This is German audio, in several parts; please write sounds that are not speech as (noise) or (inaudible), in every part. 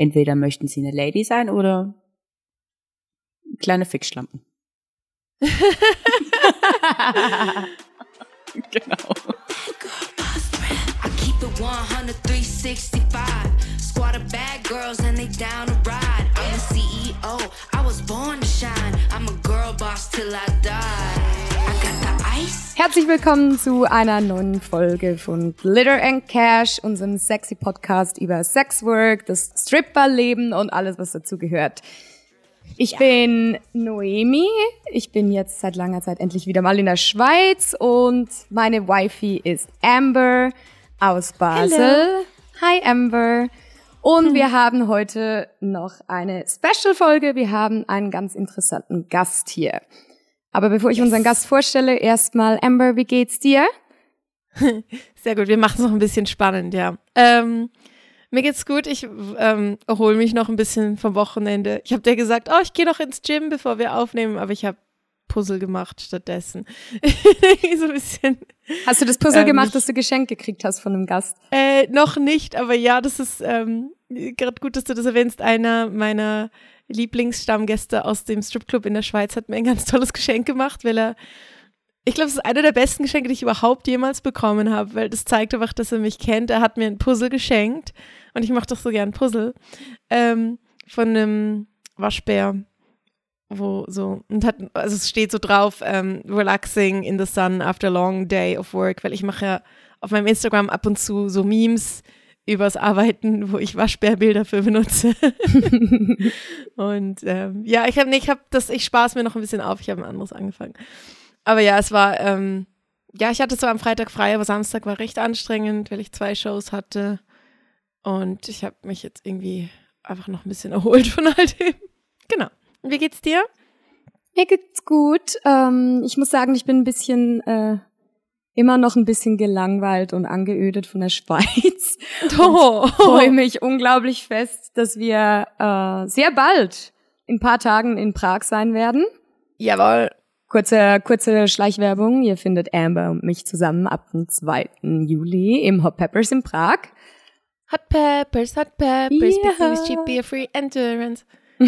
Entweder möchten sie eine Lady sein oder kleine Fixschlampen. (laughs) genau. I keep it 100, 365. Squad of bad girls and they down to ride. I'm the CEO, I was born to shine. I'm a girl boss till I die. Herzlich willkommen zu einer neuen Folge von Glitter and Cash, unserem sexy Podcast über Sexwork, das Stripperleben und alles, was dazu gehört. Ich bin Noemi. Ich bin jetzt seit langer Zeit endlich wieder mal in der Schweiz und meine Wifi ist Amber aus Basel. Hi Amber. Und wir haben heute noch eine Special-Folge. Wir haben einen ganz interessanten Gast hier. Aber bevor ich unseren Gast vorstelle, erstmal Amber, wie geht's dir? (laughs) Sehr gut, wir machen es noch ein bisschen spannend, ja. Ähm, mir geht's gut, ich ähm, erhole mich noch ein bisschen vom Wochenende. Ich habe dir gesagt, oh, ich gehe noch ins Gym, bevor wir aufnehmen, aber ich habe Puzzle gemacht stattdessen. (laughs) so ein bisschen. Hast du das Puzzle Ähm, gemacht, das du geschenkt gekriegt hast von einem Gast? Äh, noch nicht, aber ja, das ist ähm, gerade gut, dass du das erwähnst. Einer meiner Lieblingsstammgäste aus dem Stripclub in der Schweiz hat mir ein ganz tolles Geschenk gemacht, weil er, ich glaube, es ist einer der besten Geschenke, die ich überhaupt jemals bekommen habe, weil das zeigt einfach, dass er mich kennt. Er hat mir ein Puzzle geschenkt und ich mache doch so gern Puzzle ähm, von einem Waschbär wo so und hat also es steht so drauf ähm, relaxing in the sun after a long day of work weil ich mache ja auf meinem Instagram ab und zu so Memes übers Arbeiten, wo ich Waschbärbilder für benutze. (laughs) und ähm, ja, ich habe nee, ich habe das, ich spaß mir noch ein bisschen auf. Ich habe ein anderes angefangen. Aber ja, es war, ähm, ja, ich hatte so am Freitag frei, aber Samstag war recht anstrengend, weil ich zwei Shows hatte. Und ich habe mich jetzt irgendwie einfach noch ein bisschen (laughs) erholt von all dem. Genau. Und wie geht's dir? Mir geht's gut. Ähm, ich muss sagen, ich bin ein bisschen äh, immer noch ein bisschen gelangweilt und angeödet von der (laughs) Schweiz. (laughs) Oh, Freue mich unglaublich fest, dass wir äh, sehr bald in ein paar Tagen in Prag sein werden. Jawohl. Kurze, kurze Schleichwerbung. Ihr findet Amber und mich zusammen ab dem 2. Juli im Hot Peppers in Prag. Hot Peppers, Hot Peppers, Ja. Bikinis, cheap beer, free endurance. (laughs)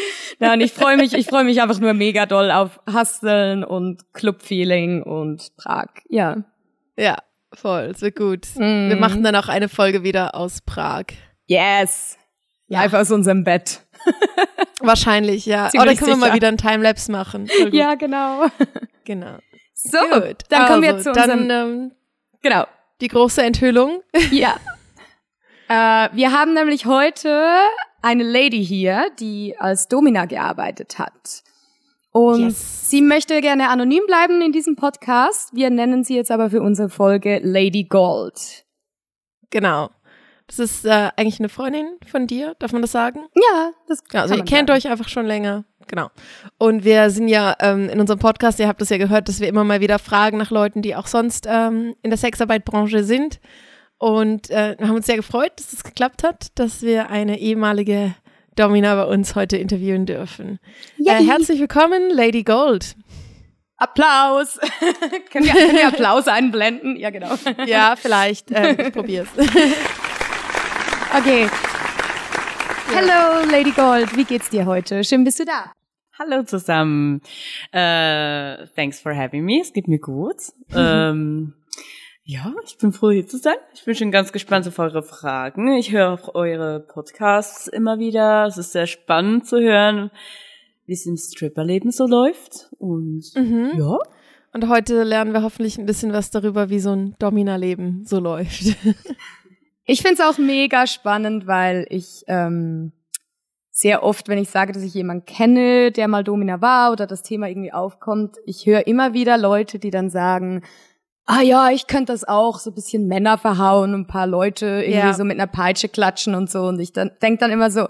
(laughs) Ja, und ich freue mich, ich freue mich einfach nur mega doll auf Husteln und Clubfeeling und Prag. Ja. Ja, voll, wird gut. Mhm. Wir machen dann auch eine Folge wieder aus Prag. Yes. Ja. Live aus unserem Bett. (laughs) Wahrscheinlich, ja. Ziemlich Oder können wir mal sicher. wieder einen Timelapse machen. Ja, genau. (laughs) genau. So, Gut. dann kommen wir Also, zu unserem, Dann ähm, genau, die große Enthüllung. ja. äh, wir haben nämlich heute eine Lady hier, die als Domina gearbeitet hat. Und Yes. sie möchte gerne anonym bleiben in diesem Podcast. Wir nennen sie jetzt aber für unsere Folge Lady Gold. Genau. Das ist äh, eigentlich eine Freundin von dir, darf man das sagen? Ja, das Genau, also ihr kennt sagen. euch einfach schon länger. Genau. Und wir sind ja ähm, in unserem Podcast, ihr habt es ja gehört, dass wir immer mal wieder fragen nach Leuten, die auch sonst ähm, in der Sexarbeitbranche sind. Und äh, wir haben uns sehr gefreut, dass es geklappt hat, dass wir eine ehemalige Domina bei uns heute interviewen dürfen. Äh, herzlich willkommen, Lady Gold. Applaus. (laughs) können, wir, können wir Applaus einblenden? Ja, genau. (laughs) Ja, vielleicht. Äh, ich probier's. (laughs) Okay. Hello, Lady Gold. Wie geht's dir heute? Schön bist du da. Hallo zusammen. Äh, thanks for having me. Es geht mir gut. ähm, ja, ich bin froh hier zu sein. Ich bin schon ganz gespannt auf eure Fragen. Ich höre auch eure Podcasts immer wieder. Es ist sehr spannend zu hören, wie es im Stripperleben so läuft. Und Mhm. ja, Und heute lernen wir hoffentlich ein bisschen was darüber, wie so ein Domina-Leben so läuft. (laughs) Ich find's auch mega spannend, weil ich ähm, sehr oft, wenn ich sage, dass ich jemanden kenne, der mal Domina war oder das Thema irgendwie aufkommt, ich höre immer wieder Leute, die dann sagen, ah ja, ich könnte das auch, so ein bisschen Männer verhauen und ein paar Leute irgendwie Ja. so mit einer Peitsche klatschen und so. Und ich dann denk dann immer so,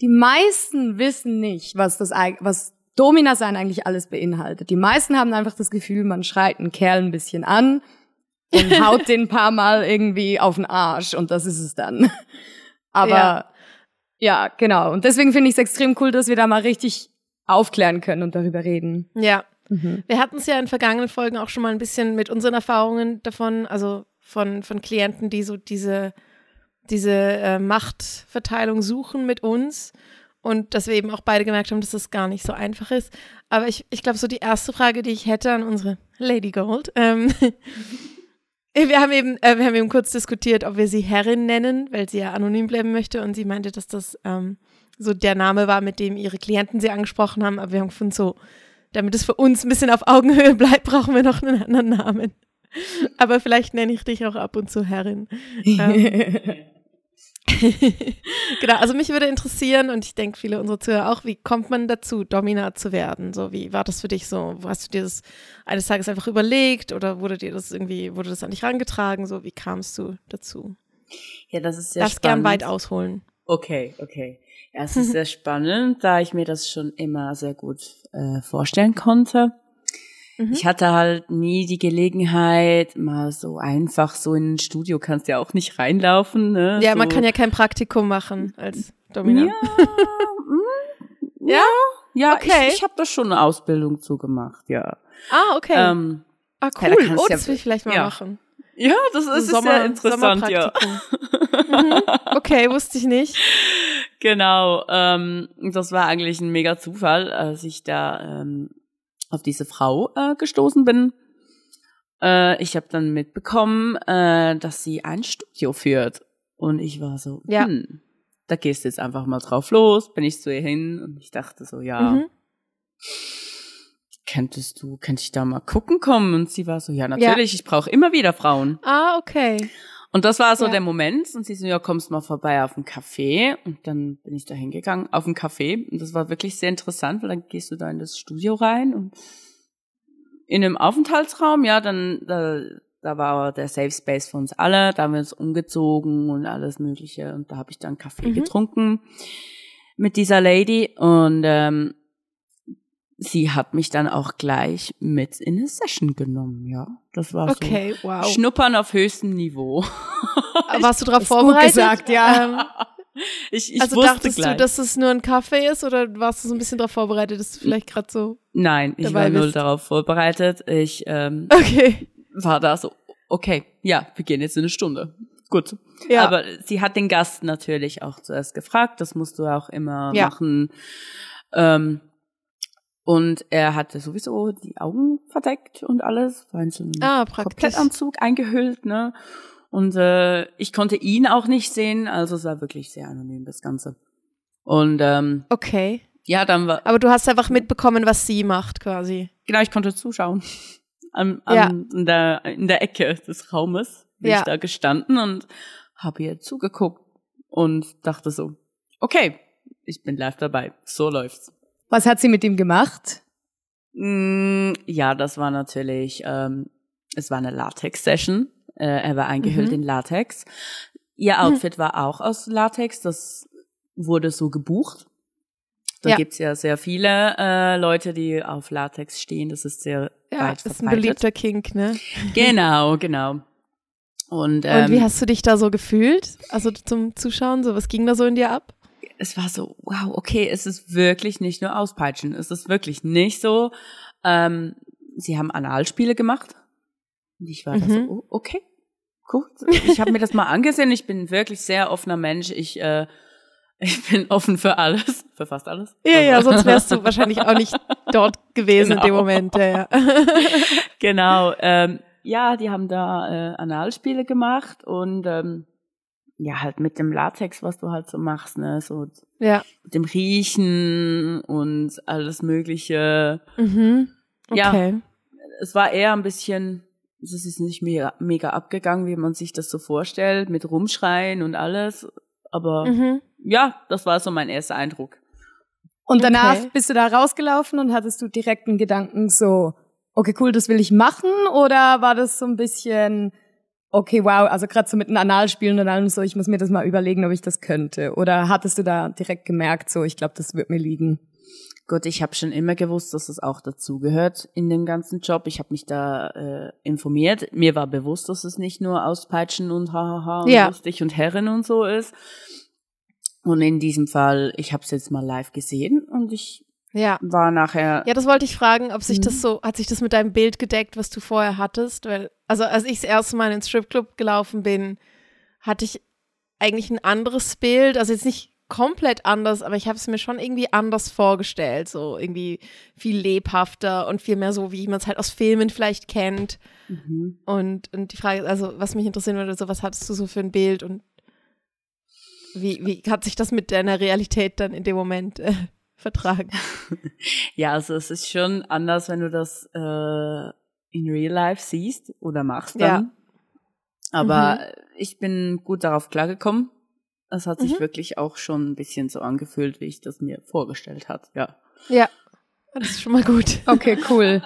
die meisten wissen nicht, was das was Domina sein eigentlich alles beinhaltet. Die meisten haben einfach das Gefühl, man schreit einen Kerl ein bisschen an und (laughs) haut den ein paar Mal irgendwie auf den Arsch und das ist es dann. (laughs) Aber ja, Ja. genau. Und deswegen finde ich es extrem cool, dass wir da mal richtig aufklären können und darüber reden. ja. Mhm. Wir hatten es ja in vergangenen Folgen auch schon mal ein bisschen mit unseren Erfahrungen davon, also von, von Klienten, die so diese diese äh, Machtverteilung suchen mit uns und dass wir eben auch beide gemerkt haben, dass das gar nicht so einfach ist. Aber ich, ich glaube, so die erste Frage, die ich hätte an unsere Lady Gold, ähm, (laughs) wir haben eben, äh, wir haben eben kurz diskutiert, ob wir sie Herrin nennen, weil sie ja anonym bleiben möchte und sie meinte, dass das ähm, so der Name war, mit dem ihre Klienten sie angesprochen haben. Aber wir haben gefunden, so, damit es für uns ein bisschen auf Augenhöhe (laughs) bleibt, brauchen wir noch einen anderen Namen. Aber vielleicht nenne ich dich auch ab und zu Herrin. ähm, (laughs) genau, also mich würde interessieren und ich denke viele unserer Zuhörer auch, wie kommt man dazu, Domina zu werden? So, wie war das für dich so? Hast du dir das eines Tages einfach überlegt oder wurde dir das irgendwie, wurde das an dich herangetragen? So, wie kamst du dazu? Ja, das ist sehr Darfst spannend. gern weit ausholen. Okay, okay. Ja, es ist (laughs) sehr spannend, da ich mir das schon immer sehr gut äh, vorstellen konnte. Mhm. Ich hatte halt nie die Gelegenheit, mal so einfach so in ein Studio kannst ja auch nicht reinlaufen. Ne? Ja, so. man kann ja kein Praktikum machen als Domina. Ja, mm, (laughs) Ja? ja, Okay. ich, ich habe da schon eine Ausbildung zu gemacht, ja. Ah, okay. Ähm, ah, cool. oh, ja- das will ich vielleicht mal ja. machen. Ja, das ist, ist sehr interessant, ja. Mhm. Okay, wusste ich nicht. (laughs) Genau, ähm, das war eigentlich ein mega Zufall, als ich da ähm, auf diese Frau äh, gestoßen bin. Äh, ich habe dann mitbekommen, äh, dass sie ein Studio führt. Und ich war so, Ja. hm, da gehst du jetzt einfach mal drauf los, bin ich zu ihr hin und ich dachte so, ja, Mhm. Könntest du, könnte ich da mal gucken kommen? Und sie war so, ja, natürlich, ich brauche immer wieder Frauen. Ah, okay. Und das war so Ja. der Moment. Und sie so, ja, kommst mal vorbei auf ein Café. Und dann bin ich da hingegangen, auf ein Café. Und das war wirklich sehr interessant, weil dann gehst du da in das Studio rein und in einem Aufenthaltsraum, ja, dann, da, da war der Safe Space für uns alle. Da haben wir uns umgezogen und alles Mögliche. Und da habe ich dann Kaffee Mhm. getrunken mit dieser Lady. Und ähm, sie hat mich dann auch gleich mit in eine Session genommen, ja. Das war so. Okay, wow. Schnuppern auf höchstem Niveau. (laughs) Warst du darauf Ist gut vorbereitet? gesagt, ja. Ähm, (laughs) Ich, ich also dachtest gleich. du, dass es nur ein Kaffee ist oder warst du so ein bisschen darauf vorbereitet, dass du vielleicht gerade so. Nein, ich war null bist? darauf vorbereitet. Ich ähm, (laughs) Okay. war da so, okay, ja, wir gehen jetzt in eine Stunde. Gut. Ja. Aber sie hat den Gast natürlich auch zuerst gefragt. Das musst du auch immer Ja. machen. Ähm, und er hatte sowieso die Augen verdeckt und alles, war in so einem Ah. Komplettanzug eingehüllt, ne? Und äh, ich konnte ihn auch nicht sehen, also es war wirklich sehr anonym, das Ganze. Und ähm, Okay. ja, dann war, Aber du hast einfach mitbekommen, was sie macht, quasi. genau, ich konnte zuschauen. An, an, Ja. in, der, in der Ecke des Raumes bin Ja. ich da gestanden und habe ihr zugeguckt und dachte so, okay, ich bin live dabei. So läuft's. Was hat sie mit ihm gemacht? Mm, ja, das war natürlich, ähm, es war eine Latex-Session. Äh, er war eingehüllt Mhm. in Latex. Ihr Outfit war auch aus Latex. Das wurde so gebucht. Da Ja. gibt's ja sehr viele äh, Leute, die auf Latex stehen. Das ist sehr Ja, weit ist ein verbreitet. beliebter Kink, ne? Genau, genau. Und, ähm, Und wie hast du dich da so gefühlt? Also zum Zuschauen, so was ging da so in dir ab? Es war so, wow, okay, es ist wirklich nicht nur Auspeitschen. Es ist wirklich nicht so. Ähm, sie haben Analspiele gemacht. Und ich war da so, Mhm. oh, okay, gut. Ich habe mir das mal angesehen. Ich bin wirklich sehr offener Mensch. Ich, äh, ich bin offen für alles, für fast alles. Ja, ja, sonst wärst du wahrscheinlich auch nicht dort gewesen in dem Genau. Moment. Ja, ja. (laughs) genau. Ähm, ja, die haben da äh, Analspiele gemacht und ähm, ja, halt mit dem Latex, was du halt so machst, ne, so ja. mit dem Riechen und alles Mögliche. Mhm. Ja. Okay. Es war eher ein bisschen, es ist nicht mega, mega abgegangen, wie man sich das so vorstellt, mit Rumschreien und alles. Aber Mhm. ja, das war so mein erster Eindruck. Und danach Okay. bist du da rausgelaufen und hattest du direkt einen Gedanken so, okay, cool, das will ich machen? Oder war das so ein bisschen, okay, wow, also gerade so mit den Analspielen und allem so, ich muss mir das mal überlegen, ob ich das könnte? Oder hattest du da direkt gemerkt, so, ich glaube, das wird mir liegen? Gut, ich habe schon immer gewusst, dass es auch dazugehört in dem ganzen Job. Ich habe mich da äh, informiert. Mir war bewusst, dass es nicht nur Auspeitschen und hahaha und Ja. lustig und Herren und so ist. Und in diesem Fall, ich habe es jetzt mal live gesehen und ich Ja. war nachher Ja, das wollte ich fragen, ob sich Mhm. das so, hat sich das mit deinem Bild gedeckt, was du vorher hattest? Weil, also als ich das erste Mal ins Stripclub gelaufen bin, hatte ich eigentlich ein anderes Bild, also jetzt nicht komplett anders, aber ich habe es mir schon irgendwie anders vorgestellt, so irgendwie viel lebhafter und viel mehr so, wie man es halt aus Filmen vielleicht kennt. Mhm. Und, und die Frage, also was mich interessieren würde, so was hattest du so für ein Bild und wie, wie hat sich das mit deiner Realität dann in dem Moment äh, vertragen? (laughs) Ja, also es ist schon anders, wenn du das äh, in Real Life siehst oder machst dann. Aber ich bin gut darauf klargekommen. Es hat sich Mhm. wirklich auch schon ein bisschen so angefühlt, wie ich das mir vorgestellt hat. Ja. Ja, das ist schon mal gut. (laughs) Okay, cool.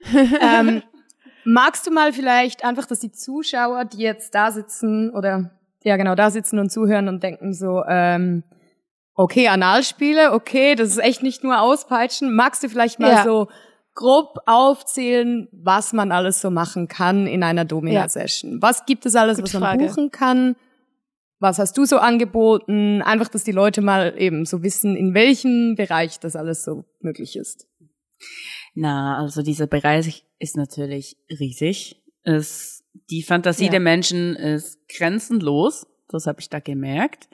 (laughs) ähm, magst du mal vielleicht einfach, dass die Zuschauer, die jetzt da sitzen oder ja genau da sitzen und zuhören und denken so, ähm, okay, Analspiele, okay, das ist echt nicht nur auspeitschen. Magst du vielleicht mal Ja. so grob aufzählen, was man alles so machen kann in einer Domina-Session? Was gibt es alles, Gute was man Frage. buchen kann? Was hast du so angeboten? Einfach, dass die Leute mal eben so wissen, in welchem Bereich das alles so möglich ist. Na, also dieser Bereich ist natürlich riesig. Es, die Fantasie Ja. der Menschen ist grenzenlos. Das habe ich da gemerkt.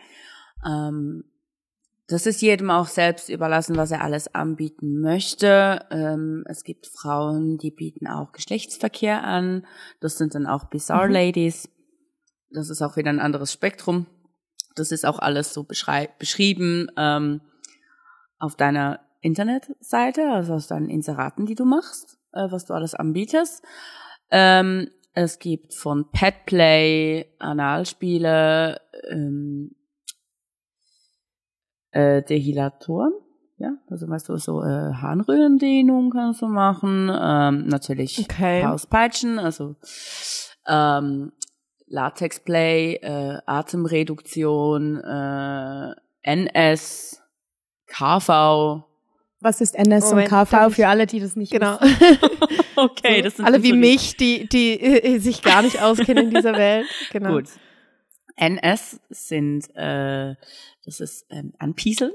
Ähm, das ist jedem auch selbst überlassen, was er alles anbieten möchte. Ähm, es gibt Frauen, die bieten auch Geschlechtsverkehr an. Das sind dann auch Bizarre Mhm. Ladies. Das ist auch wieder ein anderes Spektrum. Das ist auch alles so beschrieben ähm, auf deiner Internetseite, also aus deinen Inseraten, die du machst, äh, was du alles anbietest. Ähm, es gibt von Petplay, Analspiele, ähm, äh, Dehilatoren, ja, also weißt du, so äh, Harnröhrendehnung kannst du machen, ähm, natürlich Okay. Hauspeitschen, also ähm, Latexplay, äh, Atemreduktion, äh, NS, KV. Was ist NS Moment, und KV für alle, die das nicht Genau. wissen? (laughs) Okay, das sind Alle wie mich, die, die äh, sich gar nicht auskennen in dieser (laughs) Welt. Genau. Gut. NS sind, äh, das ist ähm, Anpieseln.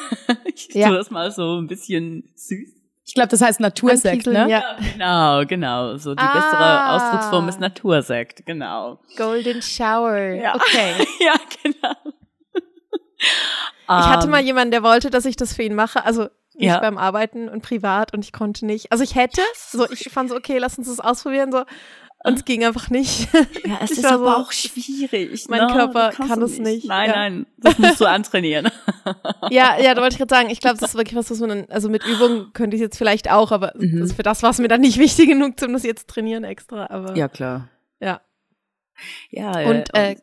(laughs) ich Ja. tue das mal so ein bisschen süß. Ich glaube, das heißt Natursekt, ne? Ja. Genau, genau. So die Ah. bessere Ausdrucksform ist Natursekt, genau. Golden Shower. Ja. Okay. (laughs) ja, genau. Ich hatte Ähm, mal jemanden, der wollte, dass ich das für ihn mache. Also nicht Ja. beim Arbeiten und privat und ich konnte nicht. Also ich hätte, so ich fand so, okay, lass uns das ausprobieren, so. Und es ging einfach nicht. Ja, es (laughs) Ich ist aber so, auch schwierig. mein ne? Körper kann es nicht. Nein, Ja. nein, das musst du antrainieren. (laughs) ja, ja, da wollte ich gerade sagen, ich glaube, das ist wirklich was, was man dann, also mit Übung könnte ich jetzt vielleicht auch, aber Mhm. das, für das war es mir dann nicht (laughs) wichtig genug, um das jetzt trainieren extra. Aber ja, klar. ja. Ja, Und, äh,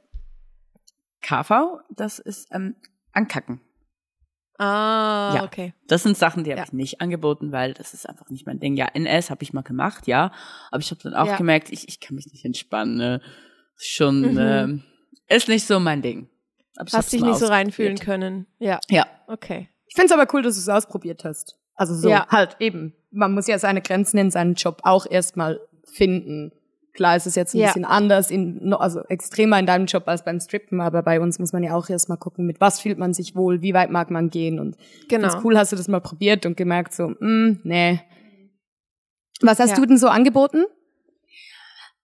KV, das ist ähm, Ankacken. Ah, Ja. okay. Das sind Sachen, die habe Ja. ich nicht angeboten, weil das ist einfach nicht mein Ding. Ja, NS habe ich mal gemacht, ja. Aber ich habe dann auch Ja. gemerkt, ich, ich kann mich nicht entspannen. Ne? Schon, Mhm. ähm, ist nicht so mein Ding. Aber Hast dich nicht so reinfühlen können. Ja, Ja, okay. Ich finde es aber cool, dass du es ausprobiert hast. Also so Ja. halt eben. Man muss ja seine Grenzen in seinem Job auch erstmal finden. Klar ist es jetzt ein Ja. bisschen anders, in, also extremer in deinem Job als beim Strippen, aber bei uns muss man ja auch erstmal gucken, mit was fühlt man sich wohl, wie weit mag man gehen und Genau. das ist cool, hast du das mal probiert und gemerkt so, mm, nee. Was hast Ja. du denn so angeboten?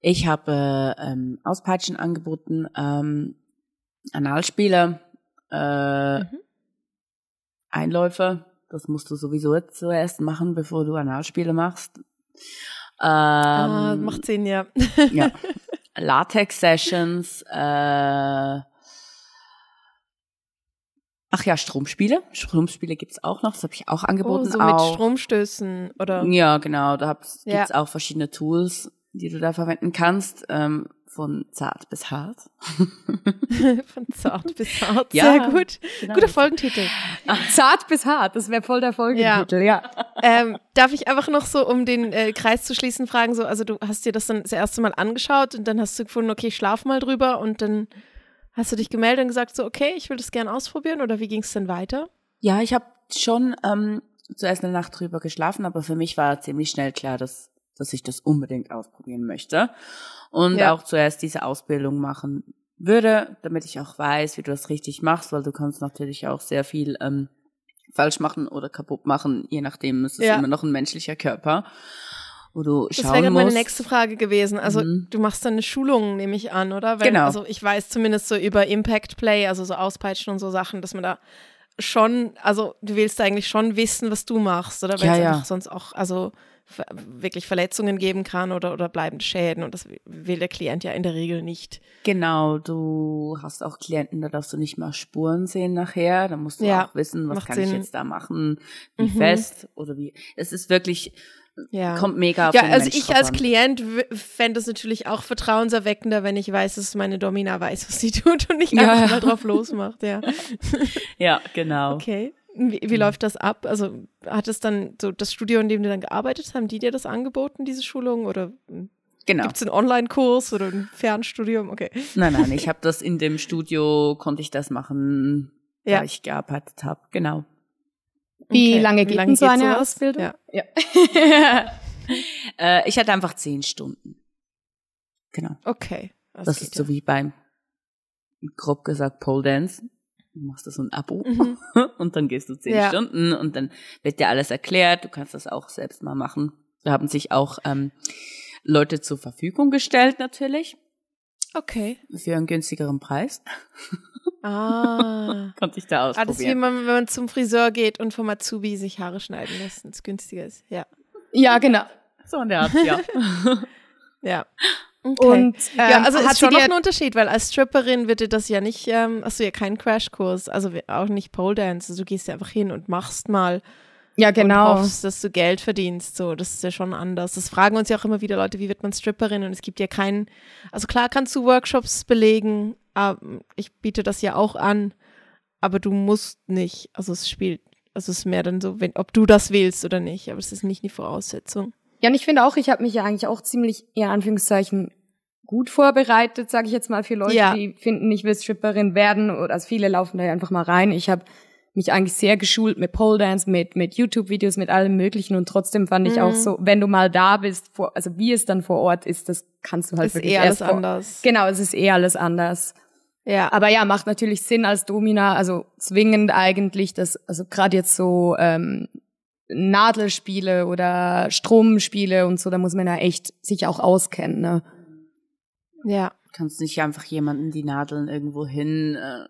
ich habe äh, ähm, Auspeitschen angeboten, ähm, Analspiele, äh, Mhm. Einläufe. Das musst du sowieso jetzt zuerst machen, bevor du Analspiele machst. Ähm, ah, macht Sinn, ja. ja. (laughs) Latex-Sessions, äh, ach ja, Stromspiele. Stromspiele gibt's auch noch, das habe ich auch Oh, angeboten. so mit auch. Stromstößen oder Ja, genau, da Ja. gibt's auch verschiedene Tools, die du da verwenden kannst, ähm, von zart bis hart. (laughs) von zart bis hart. Ja, Sehr gut. genau. Guter Folgentitel. (laughs) Zart bis hart, das wäre voll der Folgetitel, ja. ähm, darf ich einfach noch so, um den äh, Kreis zu schließen, fragen, so, also du hast dir das dann das erste Mal angeschaut und dann hast du gefunden, okay, ich schlaf mal drüber und dann hast du dich gemeldet und gesagt, so, okay, ich will das gerne ausprobieren oder wie ging es denn weiter? Ja, ich habe schon ähm, zuerst eine Nacht drüber geschlafen, aber für mich war ziemlich schnell klar, dass, dass ich das unbedingt ausprobieren möchte. Und Ja. auch zuerst diese Ausbildung machen würde, damit ich auch weiß, wie du das richtig machst, weil du kannst natürlich auch sehr viel ähm, falsch machen oder kaputt machen, je nachdem, es ist Ja. immer noch ein menschlicher Körper. wo du Das schauen wäre gerade musst. meine nächste Frage gewesen. Also Mhm. du machst dann eine Schulung, nehme ich an, oder? Weil, Genau. Also ich weiß zumindest so über Impact Play, also so Auspeitschen und so Sachen, dass man da schon, also du willst eigentlich schon wissen, was du machst, oder? Weil Ja, es ja. sonst auch, also wirklich Verletzungen geben kann oder, oder bleibende Schäden und das will der Klient ja in der Regel nicht. Genau, du hast auch Klienten, da darfst du nicht mal Spuren sehen nachher. Da musst du Ja, auch wissen, was kann ich Sinn. jetzt da machen, wie Mhm. fest oder wie. Es ist wirklich, Ja. kommt mega auf Ja, also Mensch ich als an. Klient fände es natürlich auch vertrauenserweckender, wenn ich weiß, dass meine Domina weiß, was sie (laughs) tut und nicht Ja, einfach mal drauf losmacht, ja. (laughs) Ja, genau. Okay. Wie, wie läuft das ab? Also hat es dann so das Studio, in dem du dann gearbeitet hast, haben die dir das angeboten, diese Schulung? Oder Genau. gibt es einen Online-Kurs oder ein Fernstudium? Okay. Nein, nein, ich (laughs) habe das in dem Studio, konnte ich das machen, Ja. da ich gearbeitet habe. Genau. Wie okay. lange geht denn so eine sowas? Ausbildung? Ja. Ja. (laughs) Äh, ich hatte einfach zehn Stunden. Genau. Okay. Das, geht ist so wie beim, grob gesagt, Pole Dance. Du machst da so ein Abo Mhm. (laughs) und dann gehst du zehn Ja. Stunden und dann wird dir alles erklärt. Du kannst das auch selbst mal machen. Da haben sich auch ähm, Leute zur Verfügung gestellt natürlich Okay. für einen günstigeren Preis. Ah. (laughs) Konnte ich da Ah, das ist wie ausprobieren. man, wenn man zum Friseur geht und vom Azubi sich Haare schneiden lässt und es günstiger ist. Ja. ja, genau. so in der Art, ja. (laughs) Ja. Okay. Und ähm, ja, also hat ist sie schon noch ein Unterschied, weil als Stripperin wird dir das ja nicht, ähm, hast du ja keinen Crashkurs, also auch nicht Pole Dance. Also du gehst ja einfach hin und machst mal ja und genau. hoffst, dass du Geld verdienst. So, das ist ja schon anders. Das fragen uns ja auch immer wieder Leute, wie wird man Stripperin? Und es gibt ja keinen, also klar kannst du Workshops belegen, ich biete das ja auch an, aber du musst nicht. Also es spielt, also es ist mehr dann so, wenn, ob du das willst oder nicht, aber es ist nicht die Voraussetzung. Ja, und ich finde auch, ich habe mich ja eigentlich auch ziemlich, in Anführungszeichen, gut vorbereitet, sage ich jetzt mal, für Leute, Ja. die finden, ich will Stripperin werden. Oder also viele laufen da ja einfach mal rein. Ich habe mich eigentlich sehr geschult mit Pole Dance, mit, mit YouTube-Videos, mit allem Möglichen. Und trotzdem fand ich Mhm. auch so, wenn du mal da bist, vor, also wie es dann vor Ort ist, das kannst du halt ist wirklich eh alles vor, anders. Genau, es ist eh alles anders. Ja, Aber ja, macht natürlich Sinn als Domina, also zwingend eigentlich, dass, also gerade jetzt so ähm, Nadelspiele oder Stromspiele und so, da muss man ja echt sich auch auskennen. Ne? ja. Du kannst nicht einfach jemanden die Nadeln irgendwo hin äh,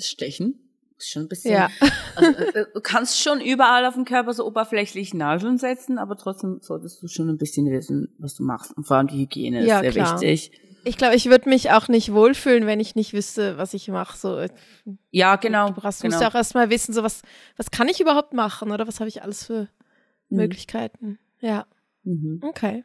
stechen. Ist schon ein bisschen. Ja. (laughs) Also, äh, du kannst schon überall auf dem Körper so oberflächlich Nadeln setzen, aber trotzdem solltest du schon ein bisschen wissen, was du machst. Und vor allem die Hygiene Ja, ist sehr klar. wichtig. Ich glaube, ich würde mich auch nicht wohlfühlen, wenn ich nicht wüsste, was ich mache. So, Ja, genau. du brauchst, genau. musst ja auch erstmal wissen, so was, was kann ich überhaupt machen oder was habe ich alles für Mhm. Möglichkeiten. Ja, Mhm. okay.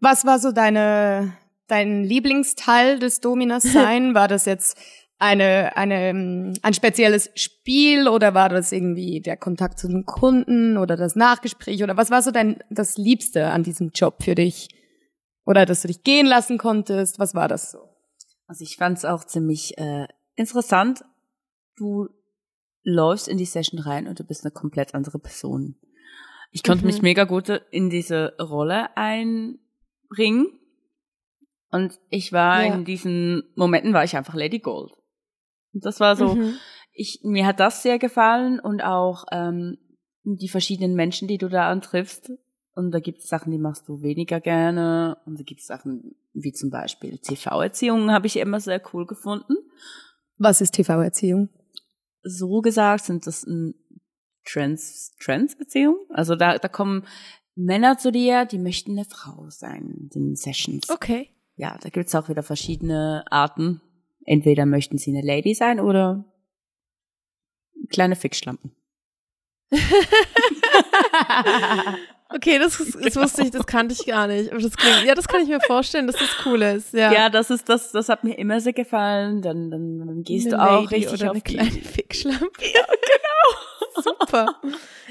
Was war so deine dein Lieblingsteil des Dominas (laughs) sein? War das jetzt eine, eine, ähm, ein spezielles Spiel oder war das irgendwie der Kontakt zu den Kunden oder das Nachgespräch oder was war so dein das Liebste an diesem Job für dich? Oder dass du dich gehen lassen konntest? Was war das so? Also ich fand es auch ziemlich äh, interessant. Du läufst in die Session rein und du bist eine komplett andere Person. Ich konnte Mhm. mich mega gut in diese Rolle einbringen. Und ich war Ja. in diesen Momenten war ich einfach Lady Gold. Und das war so, Mhm. ich, mir hat das sehr gefallen und auch ähm, die verschiedenen Menschen, die du da antriffst. Und da gibt es Sachen, die machst du weniger gerne. Und da gibt es Sachen wie zum Beispiel TV-Erziehung, habe ich immer sehr cool gefunden. Was ist TV-Erziehung? So gesagt sind das ein Trans, Trans-Beziehung. Also da, da kommen Männer zu dir, die möchten eine Frau sein in den Sessions. Okay. Ja, da gibt's auch wieder verschiedene Arten. Entweder möchten sie eine Lady sein oder kleine Fixschlampen. (laughs) (laughs) Okay, das, ist, das wusste ich, das kannte ich gar nicht. Aber das klingt, ja, das kann ich mir vorstellen, dass das cool ist. Ja, Ja, das ist das, das hat mir immer sehr gefallen. Dann, dann, dann gehst Eine du auch Lady richtig oder auf eine kleine Fickschlampe. Ja, genau. (laughs) Super.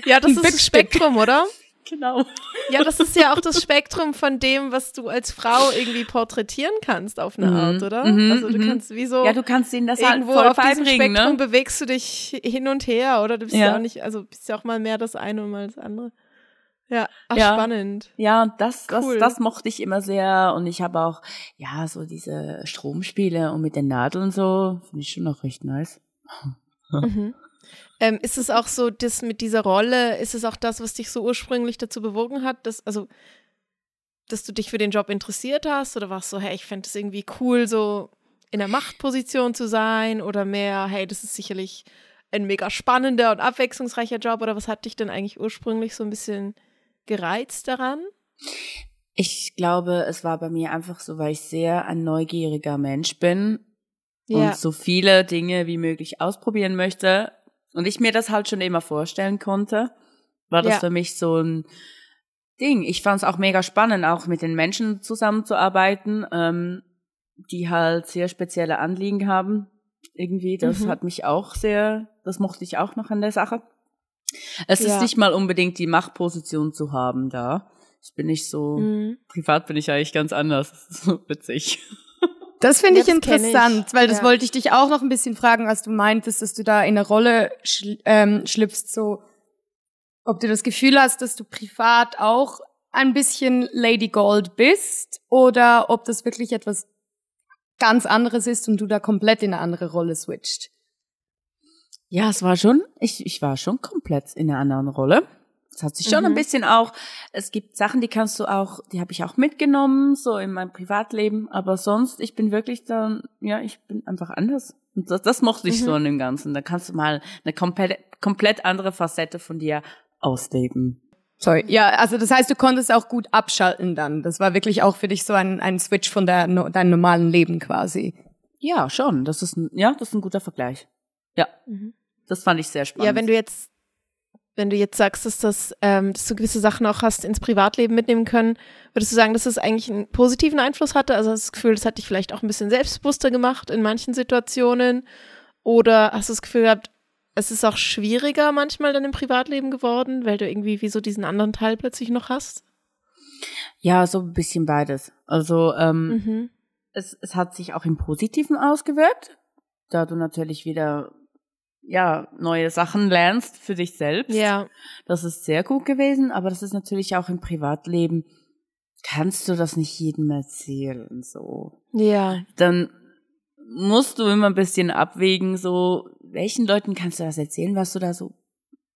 Ja, das Ein ist das. Spektrum, oder? Genau. Ja, das ist ja auch das Spektrum von dem, was du als Frau irgendwie porträtieren kannst auf eine Mhm. Art, oder? Mhm, also du mhm. kannst wie so Ja, du kannst ihnen das halt irgendwo voll auf diesem beibringen, Spektrum ne? bewegst du dich hin und her, oder? Du bist ja, Ja. auch nicht, also bist ja auch mal mehr das eine und mal das andere. Ja, ach, Ja. spannend. Ja, und das, das, Cool. das mochte ich immer sehr. Und ich habe auch, ja, so diese Stromspiele und mit den Nadeln so, finde ich schon noch recht nice. Mhm. (laughs) Ähm, ist es auch so, das mit dieser Rolle, ist es auch das, was dich so ursprünglich dazu bewogen hat, dass, also dass du dich für den Job interessiert hast? Oder warst du so, hey, ich fände es irgendwie cool, so in der Machtposition zu sein? Oder mehr, hey, das ist sicherlich ein mega spannender und abwechslungsreicher Job? Oder was hat dich denn eigentlich ursprünglich so ein bisschen gereizt daran? Ich glaube, es war bei mir einfach so, weil ich sehr ein neugieriger Mensch bin Ja. und so viele Dinge wie möglich ausprobieren möchte und ich mir das halt schon immer vorstellen konnte, war das Ja. für mich so ein Ding. Ich fand es auch mega spannend, auch mit den Menschen zusammenzuarbeiten, ähm, die halt sehr spezielle Anliegen haben. Irgendwie, das Mhm. hat mich auch sehr, das mochte ich auch noch an der Sache. Es Ja. ist nicht mal unbedingt die Machtposition zu haben da. Ich bin nicht so, Mhm. privat bin ich eigentlich ganz anders. Das ist so witzig. (laughs) Das finde ich kenn ich. interessant, weil das Ja. wollte ich dich auch noch ein bisschen fragen, als du meintest, dass du da in eine Rolle schl ähm, schlüpfst, so ob du das Gefühl hast, dass du privat auch ein bisschen Lady Gold bist oder ob das wirklich etwas ganz anderes ist und du da komplett in eine andere Rolle switcht. Ja, es war schon, ich, ich war schon komplett in einer anderen Rolle. Es hat sich schon Mhm. ein bisschen auch, es gibt Sachen, die kannst du auch, die habe ich auch mitgenommen, so in meinem Privatleben, aber sonst, ich bin wirklich dann, ja, ich bin einfach anders. Und das, das mochte ich so Mhm. an dem Ganzen. Da kannst du mal eine komplett, komplett andere Facette von dir ausleben. Sorry. Ja, also das heißt, du konntest auch gut abschalten dann. Das war wirklich auch für dich so ein, ein Switch von der, deinem normalen Leben quasi. Ja, schon. Das ist ein, ja, das ist ein guter Vergleich. Ja, Mhm. das fand ich sehr spannend. Ja, wenn du jetzt, wenn du jetzt sagst, dass das, ähm, dass du gewisse Sachen auch hast ins Privatleben mitnehmen können, würdest du sagen, dass das eigentlich einen positiven Einfluss hatte? Also hast du das Gefühl, das hat dich vielleicht auch ein bisschen selbstbewusster gemacht in manchen Situationen? Oder hast du das Gefühl gehabt, es ist auch schwieriger manchmal dann im Privatleben geworden, weil du irgendwie wie so diesen anderen Teil plötzlich noch hast? ja, so ein bisschen beides. Also, ähm, Mhm. es, es hat sich auch im Positiven ausgewirkt, da du natürlich wieder ja neue Sachen lernst für dich selbst. Ja, Das ist sehr gut gewesen, aber das ist natürlich auch im Privatleben kannst du das nicht jedem erzählen so. ja, Dann musst du immer ein bisschen abwägen, so welchen Leuten kannst du das erzählen, was du da so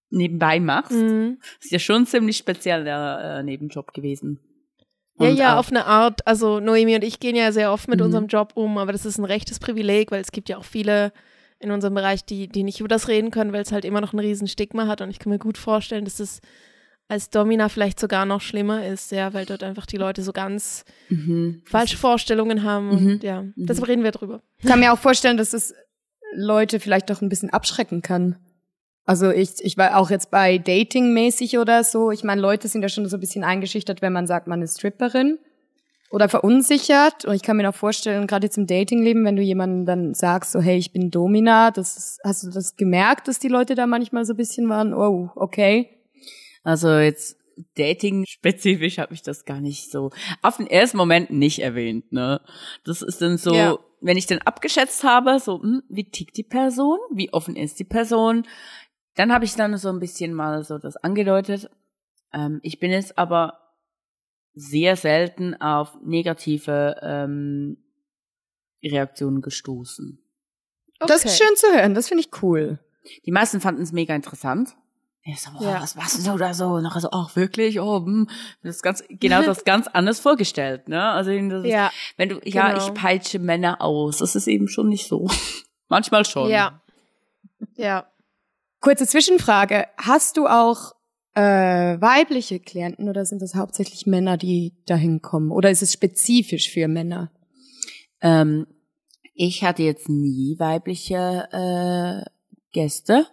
nebenbei machst. mhm. Ist ja schon ein ziemlich spezieller äh, Nebenjob gewesen. Ja, Und ja, auch- auf eine Art. Also Noemi und ich gehen ja sehr oft mit Mhm. unserem Job um, aber das ist ein rechtes Privileg, weil es gibt ja auch viele in unserem Bereich, die, die nicht über das reden können, weil es halt immer noch ein riesen Stigma hat. Und ich kann mir gut vorstellen, dass es als Domina vielleicht sogar noch schlimmer ist, ja, weil dort einfach die Leute so ganz Mhm. falsche Vorstellungen haben. Mhm. Und ja, deshalb reden wir drüber. Ich kann mir auch vorstellen, dass es Leute vielleicht doch ein bisschen abschrecken kann. Also ich, ich war auch jetzt bei Dating mäßig oder so. Ich meine, Leute sind ja schon so ein bisschen eingeschüchtert, wenn man sagt, man ist Stripperin oder verunsichert. Und ich kann mir auch vorstellen, gerade jetzt im Datingleben, wenn du jemandem dann sagst, so hey, ich bin Domina, das ist, hast du das gemerkt, dass die Leute da manchmal so ein bisschen waren, oh, okay. Also jetzt Dating-spezifisch habe ich das gar nicht so auf den ersten Moment nicht erwähnt. Ne, das ist dann so, Ja. wenn ich dann abgeschätzt habe, so hm, wie tickt die Person, wie offen ist die Person, dann habe ich dann so ein bisschen mal so das angedeutet. Ähm, ich bin jetzt aber sehr selten auf negative ähm, Reaktionen gestoßen. Das ist schön zu hören, das finde ich cool. Die meisten fanden es mega interessant. Ja, so, oh, Ja. was machst du da so? Und nachher so, ach wirklich, oh, hm, das ganz, genau das (laughs) ganz anders vorgestellt, ne? Also eben das ist, Ja, wenn du, ja, genau. ich peitsche Männer aus, das ist eben schon nicht so. (laughs) Manchmal schon. ja. Ja. Kurze Zwischenfrage. Hast du auch äh, weibliche Klienten oder sind das hauptsächlich Männer, die dahin kommen? Oder ist es spezifisch für Männer? Ähm, ich hatte jetzt nie weibliche äh, Gäste.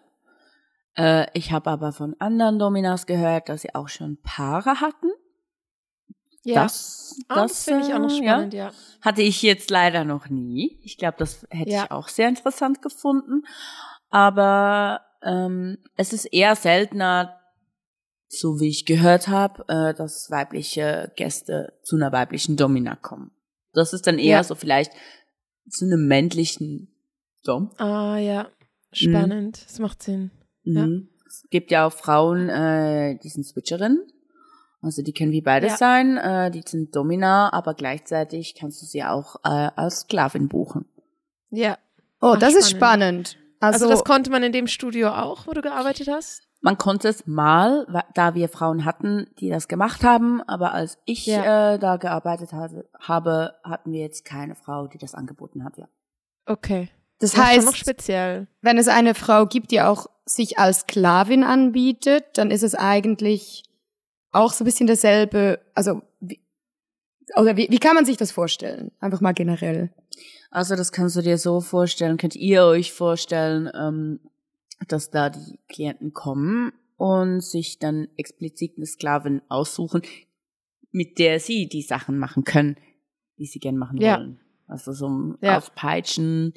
Äh, ich habe aber von anderen Dominas gehört, dass sie auch schon Paare hatten. Ja. Das, Ah, das finde ich auch noch äh, spannend, ja. Hatte ich jetzt leider noch nie. Ich glaube, das hätte Ja. ich auch sehr interessant gefunden. Aber ähm, es ist eher seltener, so wie ich gehört habe, äh, dass weibliche Gäste zu einer weiblichen Domina kommen. Das ist dann eher Ja. so vielleicht zu einem männlichen Dom. Ah, ja. Spannend. Das macht Sinn. Ja. Mhm. Es gibt ja auch Frauen, äh, die sind Switcherinnen. Also die können wie beides Ja. sein. Äh, die sind Domina, aber gleichzeitig kannst du sie auch äh, als Sklavin buchen. Ja. Oh, Ach, das ist spannend. spannend. Also, Also, das konnte man in dem Studio auch, wo du gearbeitet hast? Man konnte es mal, da wir Frauen hatten, die das gemacht haben, aber als ich Ja. äh, da gearbeitet hatte, habe, hatten wir jetzt keine Frau, die das angeboten hat, ja. Okay. Das schon noch heißt, speziell. wenn es eine Frau gibt, die auch sich als Sklavin anbietet, dann ist es eigentlich auch so ein bisschen dasselbe, also wie, oder wie, wie kann man sich das vorstellen? Einfach mal generell. Also das kannst du dir so vorstellen, könnt ihr euch vorstellen, ähm, dass da die Klienten kommen und sich dann explizit eine Sklavin aussuchen, mit der sie die Sachen machen können, die sie gern machen Ja. wollen. Also so ein Ja. Aufpeitschen.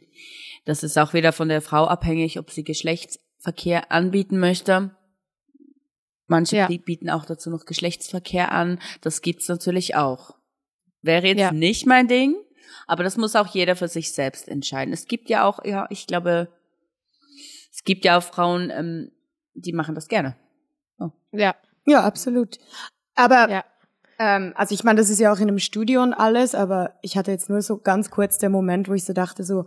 Das ist auch wieder von der Frau abhängig, ob sie Geschlechtsverkehr anbieten möchte. Manche Ja. bieten auch dazu noch Geschlechtsverkehr an. Das gibt's natürlich auch. Wäre jetzt Ja. nicht mein Ding, aber das muss auch jeder für sich selbst entscheiden. Es gibt ja auch, ja, ich glaube, es gibt ja auch Frauen, ähm, die machen das gerne. Ja. Ja, absolut. Aber Ja. ähm, also ich meine, das ist ja auch in einem Studio und alles, aber ich hatte jetzt nur so ganz kurz den Moment, wo ich so dachte, so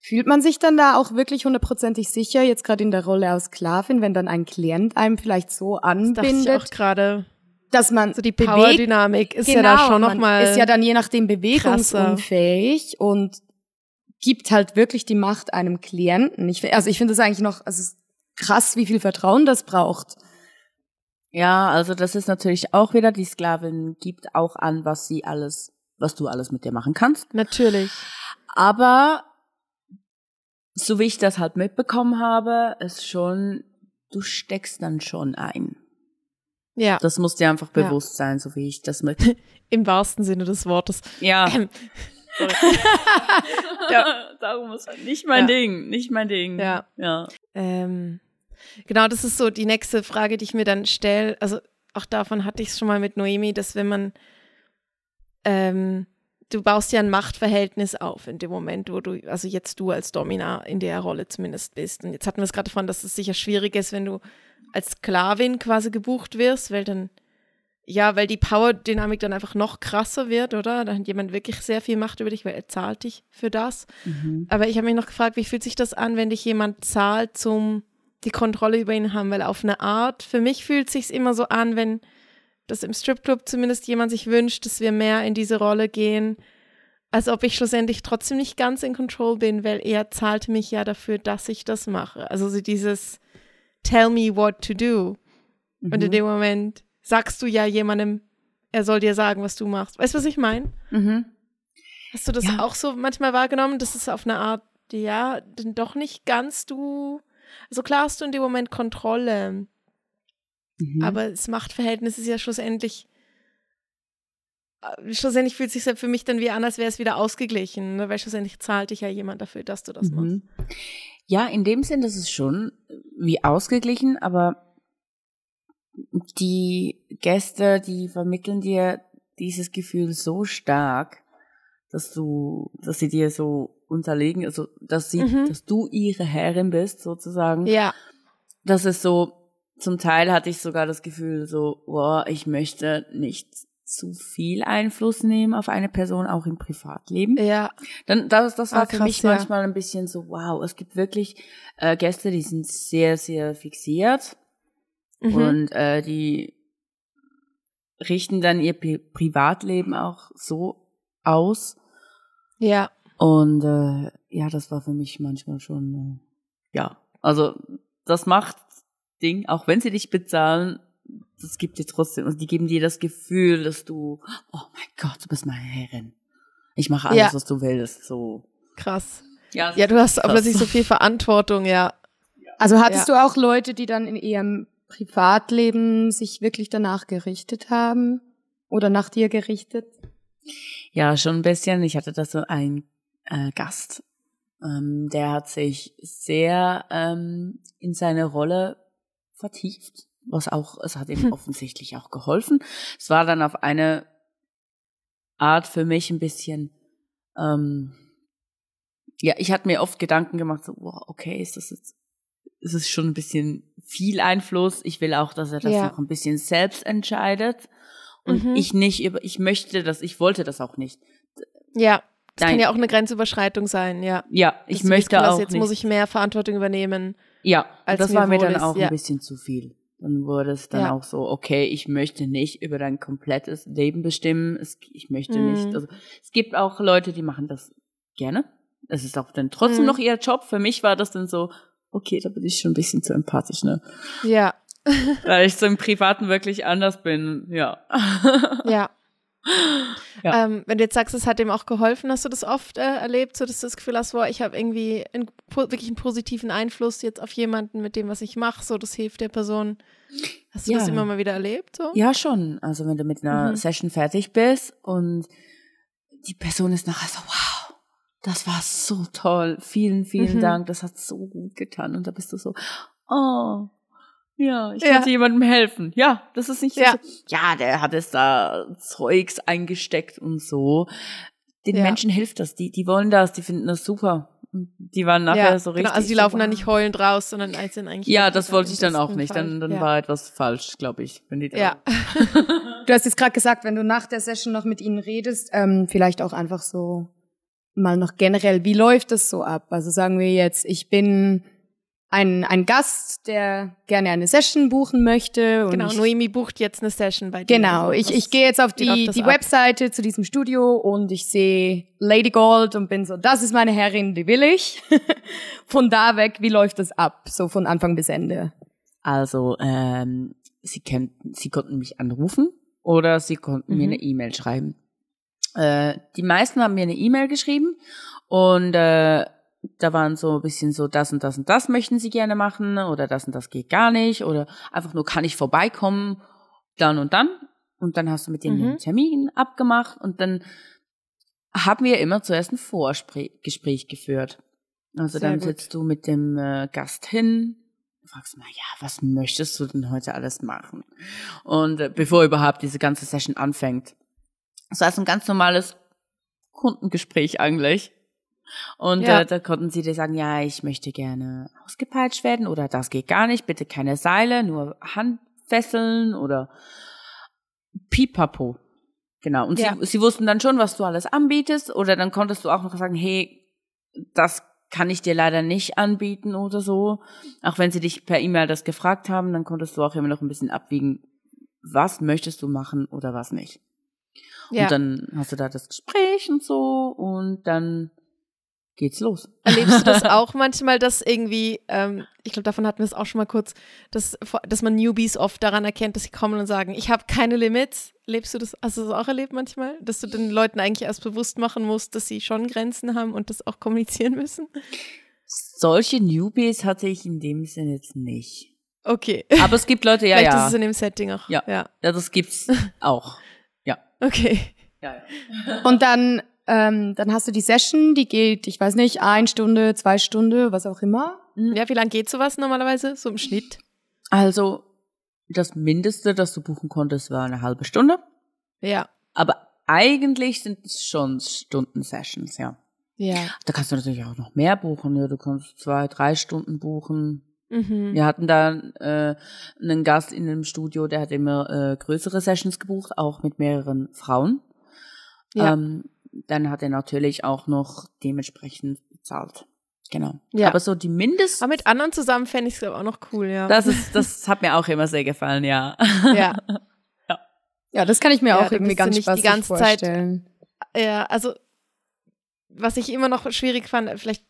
fühlt man sich dann da auch wirklich hundertprozentig sicher, jetzt gerade in der Rolle als Sklavin, wenn dann ein Klient einem vielleicht so Das dachte ich auch anbindet, gerade. dass man So die bewegt- Power-Dynamik ist ja da schon man nochmal. ist ja dann je nachdem bewegungsunfähig und gibt halt wirklich die Macht einem Klienten. Ich, also ich finde das eigentlich noch, also es ist krass, wie viel Vertrauen das braucht. Ja, also das ist natürlich auch wieder, die Sklavin gibt auch an, was sie alles, was du alles mit dir machen kannst. Natürlich. Aber so wie ich das halt mitbekommen habe, ist schon, du steckst dann schon ein. Ja. Das muss dir einfach Ja. bewusst sein, so wie ich das mit. (laughs) Im wahrsten Sinne des Wortes. Ja. (clears throat) Ähm, (laughs) ja. Darum ist halt nicht mein Ja. Ding, nicht mein Ding. Ja. Ja. Ähm, genau, das ist so die nächste Frage, die ich mir dann stelle. Also auch davon hatte ich es schon mal mit Noemi, dass wenn man, ähm, du baust ja ein Machtverhältnis auf in dem Moment, wo du, also jetzt du als Domina in der Rolle zumindest bist. Und jetzt hatten wir es gerade davon, dass es sicher schwierig ist, wenn du als Sklavin quasi gebucht wirst, weil dann, ja, weil die Power-Dynamik dann einfach noch krasser wird, oder? Da hat jemand wirklich sehr viel Macht über dich, weil er zahlt dich für das. Mhm. Aber ich habe mich noch gefragt, wie fühlt sich das an, wenn dich jemand zahlt, zum die Kontrolle über ihn haben? Weil auf eine Art, für mich fühlt sich's immer so an, wenn das im Stripclub zumindest jemand sich wünscht, dass wir mehr in diese Rolle gehen, als ob ich schlussendlich trotzdem nicht ganz in Control bin, weil er zahlt mich ja dafür, dass ich das mache. Also so dieses Tell me what to do. Und in dem Moment sagst du ja jemandem, er soll dir sagen, was du machst. Weißt du, was ich meine? Mhm. Hast du das Ja. auch so manchmal wahrgenommen, dass es auf eine Art, ja, denn doch nicht ganz du, also klar hast du in dem Moment Kontrolle, Mhm. aber das Machtverhältnis ist ja schlussendlich, äh, schlussendlich fühlt es sich für mich dann wie an, als wäre es wieder ausgeglichen, ne? weil schlussendlich zahlt dich ja jemand dafür, dass du das machst. Mhm. Ja, in dem Sinn, das ist schon wie ausgeglichen, aber die Gäste, die vermitteln dir dieses Gefühl so stark, dass du, dass sie dir so unterlegen, also dass sie, Mhm. dass du ihre Herrin bist sozusagen. Ja, Das ist so, zum Teil hatte ich sogar das Gefühl so, boah, ich möchte nicht zu viel Einfluss nehmen auf eine Person, auch im Privatleben. ja, Dann, das, das war Ah, für krass, mich ja. manchmal ein bisschen so, wow, es gibt wirklich äh, Gäste, die sind sehr, sehr fixiert mhm. und äh, die richten dann ihr Pri Privatleben auch so aus. ja, Und äh, ja, das war für mich manchmal schon, äh, ja, also das macht Ding, auch wenn sie dich bezahlen, das gibt dir trotzdem, also die geben dir das Gefühl, dass du, oh mein Gott, du bist meine Herrin. Ich mache alles, Ja. was du willst, so. krass. Ja, Ja, du hast Krass. plötzlich so viel Verantwortung, ja. Also hattest du auch Leute, die dann in ihrem Privatleben sich wirklich danach gerichtet haben? Oder nach dir gerichtet? Ja, schon ein bisschen. Ich hatte da so einen äh, Gast, ähm, der hat sich sehr ähm, in seine Rolle vertieft, was auch, es hat ihm Hm. offensichtlich auch geholfen. Es war dann auf eine Art für mich ein bisschen, ähm, ja, ich hatte mir oft Gedanken gemacht, so, wow, okay, ist das jetzt, ist es schon ein bisschen viel Einfluss. Ich will auch, dass er das Ja. noch ein bisschen selbst entscheidet. Und Mhm. ich nicht über, ich möchte das, ich wollte das auch nicht. Ja, Das kann ja auch eine Grenzüberschreitung sein, ja. Ja, ich möchte das hast, auch Jetzt nicht. muss ich mehr Verantwortung übernehmen. ja, das mir war mir dann ist, auch ja. ein bisschen zu viel. Dann wurde es dann Ja. auch so, okay, ich möchte nicht über dein komplettes Leben bestimmen. Es, ich möchte Mhm. nicht. Also, es gibt auch Leute, die machen das gerne. Es ist auch dann trotzdem Mhm. noch ihr Job. Für mich war das dann so, okay, da bin ich schon ein bisschen zu empathisch, ne? Ja, (laughs) Weil ich so im Privaten wirklich anders bin, ja. (laughs) ja. Ja. Ähm, wenn du jetzt sagst, es hat dem auch geholfen, hast du das oft äh, erlebt, so dass du das Gefühl hast, boah, ich habe irgendwie einen, wirklich einen positiven Einfluss jetzt auf jemanden mit dem, was ich mache, so das hilft der Person. Hast du Ja. das immer mal wieder erlebt? So? Ja, schon. Also wenn du mit einer Mhm. Session fertig bist und die Person ist nachher so, wow, das war so toll. Vielen, vielen Mhm. Dank. Das hat so gut getan. Und da bist du so, oh, ja, ich Ja. jemandem helfen. Ja, das ist nicht Ja. so, ja, der hat es da Zeugs eingesteckt und so. Den Ja. Menschen hilft das. Die, die wollen das. Die finden das super. Und die waren nachher ja, so richtig. genau, also die laufen dann nicht heulend raus, sondern als sind eigentlich. Ja, das wollte ich dann auch nicht. Fall. Dann, dann ja. war etwas falsch, glaube ich. Wenn die da Ja, (laughs) (laughs) Du hast jetzt gerade gesagt, wenn du nach der Session noch mit ihnen redest, ähm, vielleicht auch einfach so mal noch generell, wie läuft das so ab? Also sagen wir jetzt, ich bin ein, ein Gast, der gerne eine Session buchen möchte. Und genau. ich, Noemi bucht jetzt eine Session bei dir. Genau, ich, ich gehe jetzt auf die, die ab? Webseite zu diesem Studio und ich sehe Lady Gold und bin so, das ist meine Herrin, die will ich. (laughs) von da weg, wie läuft das ab? So von Anfang bis Ende. Also, ähm, sie, konnten, sie konnten mich anrufen oder sie konnten mir Mhm. eine E-Mail schreiben. Äh, die meisten haben mir eine E-Mail geschrieben und äh, da waren so ein bisschen so, das und das und das möchten sie gerne machen oder das und das geht gar nicht oder einfach nur, kann ich vorbeikommen, dann und dann. Und dann hast du mit denen Mhm. einen Termin abgemacht und dann haben wir immer zuerst ein Vorgespräch geführt. Also Sehr dann gut. sitzt du mit dem äh, Gast hin, fragst mal, ja, was möchtest du denn heute alles machen? Und äh, bevor überhaupt diese ganze Session anfängt. Das war so ein ganz normales Kundengespräch eigentlich. Und Ja. äh, da konnten sie dir sagen, ja, ich möchte gerne ausgepeitscht werden oder das geht gar nicht, bitte keine Seile, nur Handfesseln oder Pipapo. Genau. Und Ja. sie, sie wussten dann schon, was du alles anbietest oder dann konntest du auch noch sagen, hey, das kann ich dir leider nicht anbieten oder so. Auch wenn sie dich per E-Mail das gefragt haben, dann konntest du auch immer noch ein bisschen abwiegen, was möchtest du machen oder was nicht. Ja. Und dann hast du da das Gespräch und so und dann geht's los. Erlebst du das (laughs) auch manchmal, dass irgendwie, ähm, ich glaube, davon hatten wir es auch schon mal kurz, dass, dass man Newbies oft daran erkennt, dass sie kommen und sagen, ich habe keine Limits. Lebst du das, hast du das auch erlebt manchmal? Dass du den Leuten eigentlich erst bewusst machen musst, dass sie schon Grenzen haben und das auch kommunizieren müssen? Solche Newbies hatte ich in dem Sinne jetzt nicht. Okay. Aber es gibt Leute, ja, Vielleicht ja. ist es in dem Setting auch. Ja. ja. ja, das gibt's auch. Okay. ja, ja. Und dann, ähm, dann hast du die Session, die geht, ich weiß nicht, eine Stunde, zwei Stunden, was auch immer. Ja, wie lange geht sowas normalerweise? So im Schnitt? Also, das Mindeste, das du buchen konntest, war eine halbe Stunde. Ja. Aber eigentlich sind es schon Stunden-Sessions, ja. Ja. Da kannst du natürlich auch noch mehr buchen. Ja, du kannst zwei, drei Stunden buchen. Mhm. Wir hatten da äh, einen Gast in dem Studio, der hat immer äh, größere Sessions gebucht, auch mit mehreren Frauen. Ja. Ähm, dann hat er natürlich auch noch dementsprechend bezahlt. Genau. Ja. Aber so die Mindest, Aber mit anderen zusammen fände ich es auch noch cool, ja. das ist, (laughs) das hat mir auch immer sehr gefallen, ja. ja. (laughs) Ja, das kann ich mir Ja, auch irgendwie ganz nicht die ganze Zeit- vorstellen. Ja, also was ich immer noch schwierig fand, vielleicht,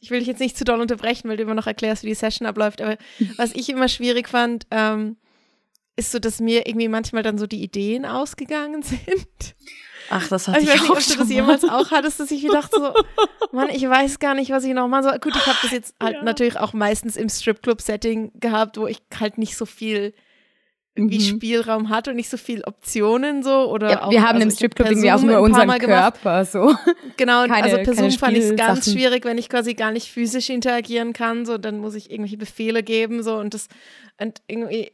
ich will dich jetzt nicht zu doll unterbrechen, weil du immer noch erklärst, wie die Session abläuft, aber was ich immer schwierig fand, ähm, ist so, dass mir irgendwie manchmal dann so die Ideen ausgegangen (laughs) sind. Ach, das hatte Ich ich, weiß nicht, auch ob du das mal. jemals auch hattest, dass ich mir dachte so, (laughs) Mann, ich weiß gar nicht, was ich noch machen soll. Gut, ich habe das jetzt halt natürlich auch meistens im Stripclub-Setting gehabt, wo ich halt nicht so viel irgendwie Mhm. Spielraum hatte und nicht so viel Optionen so oder Ja, auch, wir haben also im Stripclub irgendwie auch nur unseren Mal gemacht. Körper, so. (laughs) Genau, Keine- also per keine Zoom fand ich es ganz schwierig, wenn ich quasi gar nicht physisch interagieren kann, so dann muss ich irgendwelche Befehle geben, so und das und irgendwie,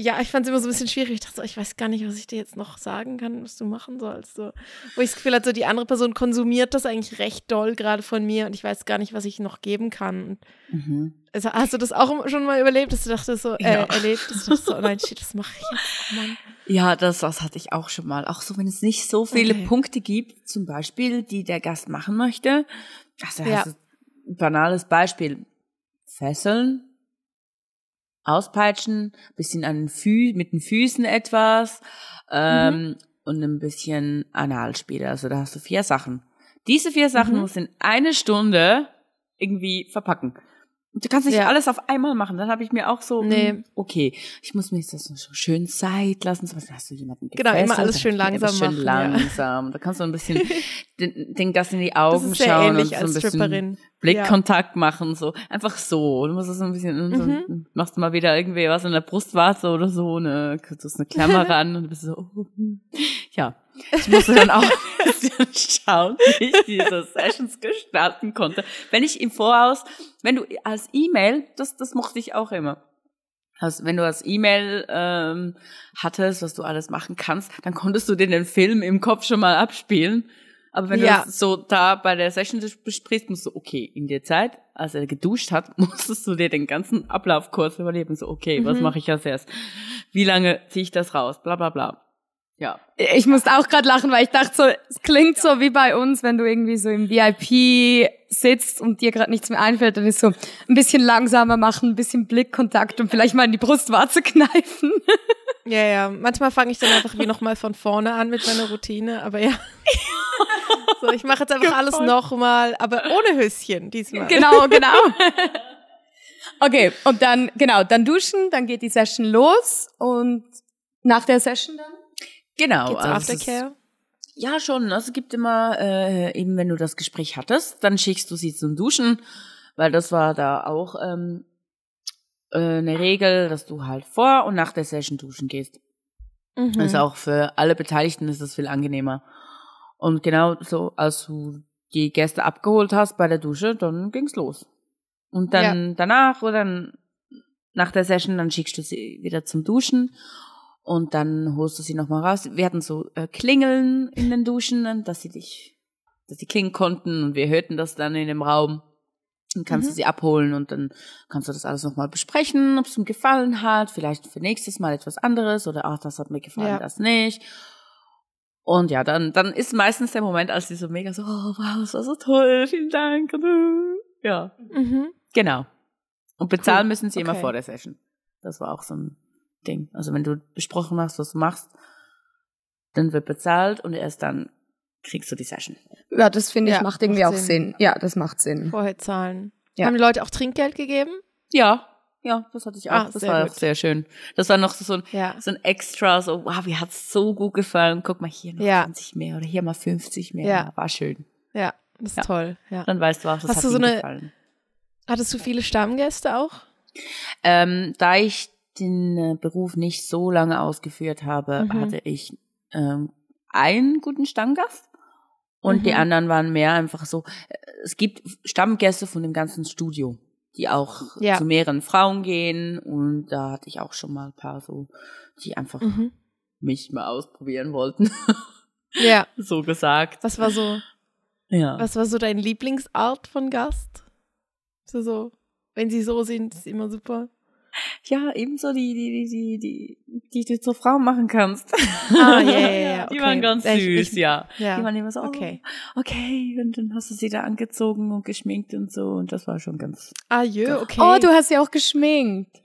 ja, ich fand es immer so ein bisschen schwierig. Ich dachte so, ich weiß gar nicht, was ich dir jetzt noch sagen kann, was du machen sollst. So. Wo ich das Gefühl hatte, so die andere Person konsumiert das eigentlich recht doll gerade von mir und ich weiß gar nicht, was ich noch geben kann. Und Mhm. also, hast du das auch schon mal überlebt, dass du dachtest so, äh, Ja. erlebt, dass du dachtest so, oh nein, shit, das mache ich jetzt. Oh Mann. Ja, das, das hatte ich auch schon mal. Auch so, wenn es nicht so viele Okay. Punkte gibt, zum Beispiel, die der Gast machen möchte. Also, Ja. also ein banales Beispiel. Fesseln, auspeitschen, bisschen an den Fü mit den Füßen etwas ähm, und ein bisschen Analspiel. Also da hast du vier Sachen. Diese vier Sachen Mhm. musst du in eine Stunde irgendwie verpacken. Und du kannst nicht Ja. alles auf einmal machen. Dann habe ich mir auch so, Nee. hm, okay, ich muss mir das so schön Zeit lassen. Zum Beispiel hast du jemanden Genau, immer gefesselt, alles schön langsam schön machen, ja. langsam. Da kannst du ein bisschen (laughs) den, den Gast in die Das Augen schauen und so ein bisschen Stripperin. Blickkontakt machen, so einfach so. Du musst es so ein bisschen, so, Mhm. machst du mal wieder irgendwie was in der Brustwarze oder so, ne, tust eine Klammer (laughs) ran und du bist so, oh, ja. Ich musste dann auch (laughs) ein bisschen schauen, wie ich diese Sessions gestalten konnte. Wenn ich im Voraus, wenn du als E-Mail, das, das mochte ich auch immer. Also wenn du als E-Mail ähm, hattest, was du alles machen kannst, dann konntest du dir den Film im Kopf schon mal abspielen. Aber wenn Ja. du das so da bei der Session besprichst, musst du, okay, in der Zeit, als er geduscht hat, (laughs) musstest du dir den ganzen Ablauf kurz überleben. So, okay, was Mhm. mache ich als erst? Wie lange ziehe ich das raus? Bla bla bla. Ja. Ich musste auch gerade lachen, weil ich dachte so, es klingt so wie bei uns, wenn du irgendwie so im VIP sitzt und dir gerade nichts mehr einfällt, dann ist so ein bisschen langsamer machen, ein bisschen Blickkontakt und vielleicht mal in die Brustwarze (laughs) kneifen. Ja, ja. Manchmal fange ich dann einfach wie nochmal von vorne an mit meiner Routine, aber ja. So, ich mache jetzt einfach alles nochmal, aber ohne Höschen diesmal. Genau, genau. Okay, und dann, genau, dann duschen, dann geht die Session los und nach der Session dann? Genau. Geht's also ist- Aftercare? Ja, schon. Also es gibt immer, äh, eben wenn du das Gespräch hattest, dann schickst du sie zum Duschen, weil das war da auch ähm, äh, eine Regel, dass du halt vor und nach der Session duschen gehst. Mhm. Also auch für alle Beteiligten ist das viel angenehmer. Und genau so, als du die Gäste abgeholt hast bei der Dusche, dann ging's los. Und dann danach oder dann nach der Session, dann schickst du sie wieder zum Duschen und dann holst du sie nochmal raus. Wir hatten so äh, Klingeln in den Duschen, dass sie dich, dass sie klingen konnten und wir hörten das dann in dem Raum. Dann kannst du sie abholen und dann kannst du das alles nochmal besprechen, ob es ihm gefallen hat, vielleicht für nächstes Mal etwas anderes oder ach, das hat mir gefallen, Ja. das nicht. Und ja, dann, dann ist meistens der Moment, als sie so mega so, oh wow, das war so toll, vielen Dank. Äh, Ja, Mhm. genau. Und bezahlen Cool. müssen sie immer Okay. vor der Session. Das war auch so ein Ding. Also wenn du besprochen hast, was du machst, dann wird bezahlt und erst dann kriegst du die Session. Ja, das finde ich Ja, macht irgendwie macht auch Sinn. Sinn. Ja, das macht Sinn. Vorher zahlen. Ja. Haben die Leute auch Trinkgeld gegeben? Ja, ja, das hatte ich auch. Ah, das sehr war gut. auch sehr schön. Das war noch so ein, Ja. so ein Extra, so, wow, mir hat's so gut gefallen. Guck mal, hier noch Ja. 20 mehr oder hier mal 50 mehr. Ja. War schön. Ja, das ist Ja. toll. Ja. Dann weißt du auch, das Hast hat du so eine- gefallen. Hattest du viele Stammgäste auch? Ähm, da ich den äh, Beruf nicht so lange ausgeführt habe, Mhm. hatte ich ähm, einen guten Stammgast und die Mhm. anderen waren mehr einfach so. Es gibt Stammgäste von dem ganzen Studio, die auch Ja. zu mehreren Frauen gehen und da hatte ich auch schon mal ein paar so, die einfach Mhm. mich mal ausprobieren wollten, (laughs) Ja. so gesagt. Was war so, Ja. was war so dein Lieblingsart von Gast? So, so, wenn sie so sind, ist immer super. Ja, ebenso die, die, die, die, die, die du zur Frau machen kannst. Ah, ja, ja, ja, (laughs) Die okay. waren ganz Ja, ich- süß, ich- ja. Ja. Die waren immer so, Okay. okay. okay, und dann hast du sie da angezogen und geschminkt und so und das war schon ganz, Ah, jö, okay. Oh, du hast sie auch geschminkt.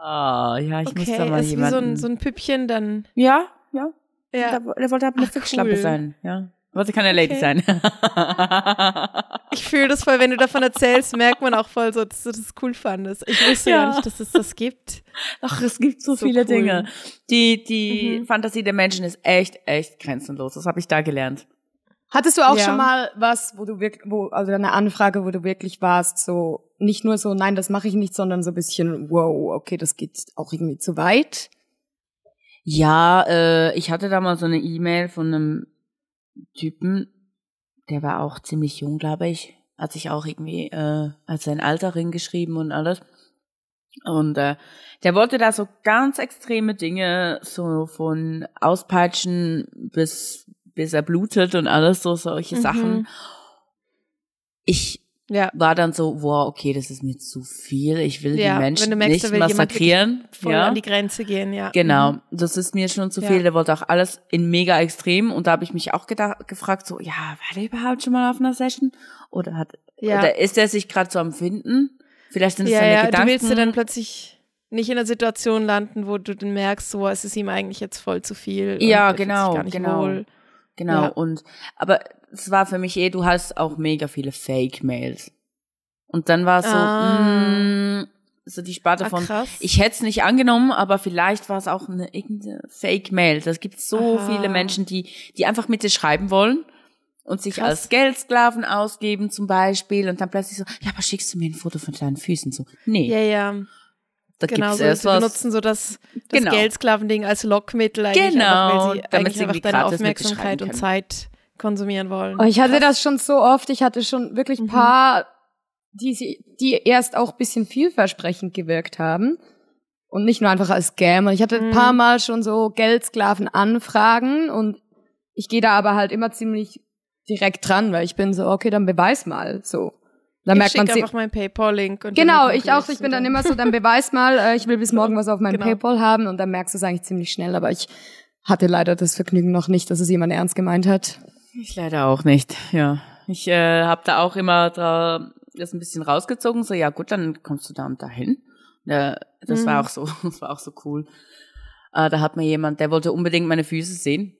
ah, ja, ich muss da okay, mal ist wie so jemanden. ein, so ein Püppchen dann. ja, ja, Ja. Der, der wollte aber eine Ach, cool. sein, ja. Wollte keine Lady Okay. sein. (laughs) Ich fühle das voll, wenn du davon erzählst, merkt man auch voll so, dass du das cool fandest. Ich wusste Ja. gar nicht, dass es das gibt. Ach, es gibt so, So viele cool. Dinge. Die, die Mhm. Fantasie der Menschen ist echt, echt grenzenlos. Das habe ich da gelernt. Hattest du auch Ja. schon mal was, wo du wirklich, wo, also eine Anfrage, wo du wirklich warst, so, nicht nur so, nein, das mache ich nicht, sondern so ein bisschen, wow, okay, das geht auch irgendwie zu weit? Ja, äh, ich hatte da mal so eine E-Mail von einem Typen, der war auch ziemlich jung, glaube ich. Hat sich auch irgendwie äh, als sein Alter geschrieben und alles. Und äh, der wollte da so ganz extreme Dinge, so von Auspeitschen bis bis er blutet und alles, so solche Mhm. Sachen. Ich Ja. war dann so, wow, okay, das ist mir zu viel. Ich will Ja, die Menschen wenn du merkst, nicht massakrieren. Voll ja. an die Grenze gehen, ja. Genau, Mhm. das ist mir schon zu Ja. viel. Der wollte auch alles in mega extrem und da habe ich mich auch gedacht, gefragt, so, ja, war der überhaupt schon mal auf einer Session? Oder hat, Ja. oder ist er sich gerade so am Finden? Vielleicht sind es Ja, seine ja, Gedanken. du willst ja dann plötzlich nicht in einer Situation landen, wo du dann merkst, so, es ist ihm eigentlich jetzt voll zu viel. Ja, genau, genau. Wohl. Genau, Ja. und, aber es war für mich eh, du hast auch mega viele Fake-Mails. Und dann war es so, Ah. mh, so die Sparte Ah, von, krass. ich hätte es nicht angenommen, aber vielleicht war es auch eine irgendeine Fake-Mail. Das gibt so Aha. viele Menschen, die, die einfach mit dir schreiben wollen und sich Krass. als Geldsklaven ausgeben zum Beispiel und dann plötzlich so, ja, aber schickst du mir ein Foto von deinen Füßen? So, nee, Ja, ja, da genau. gibt's So, erst sie was. benutzen so das, das Genau. Geldsklaven-Ding als Lockmittel eigentlich, Genau, einfach, weil sie damit eigentlich sie einfach deine Aufmerksamkeit und. Zeit konsumieren wollen. Oh, ich hatte Krass. das schon so oft. Ich hatte schon wirklich ein paar, die, sie- die erst auch ein bisschen vielversprechend gewirkt haben. Und nicht nur einfach als Scam. Und ich hatte ein Mhm. paar Mal schon so Geldsklaven-Anfragen und ich gehe da aber halt immer ziemlich direkt dran, weil ich bin so, okay, dann beweis mal. So. Dann ich merkt man einfach meinen PayPal-Link. und Genau, ich auch. Ich bin dann immer so, dann beweis mal, äh, ich will bis morgen was auf meinem Genau. PayPal haben und dann merkst du es eigentlich ziemlich schnell. Aber ich hatte leider das Vergnügen noch nicht, dass es jemand ernst gemeint hat. Ich leider auch nicht, ja. Ich äh, habe da auch immer da das ein bisschen rausgezogen, so ja gut, dann kommst du da und dahin. Ja, das Mhm. war auch so, (laughs) das war auch so cool. Äh, da hat mir jemand, der wollte unbedingt meine Füße sehen,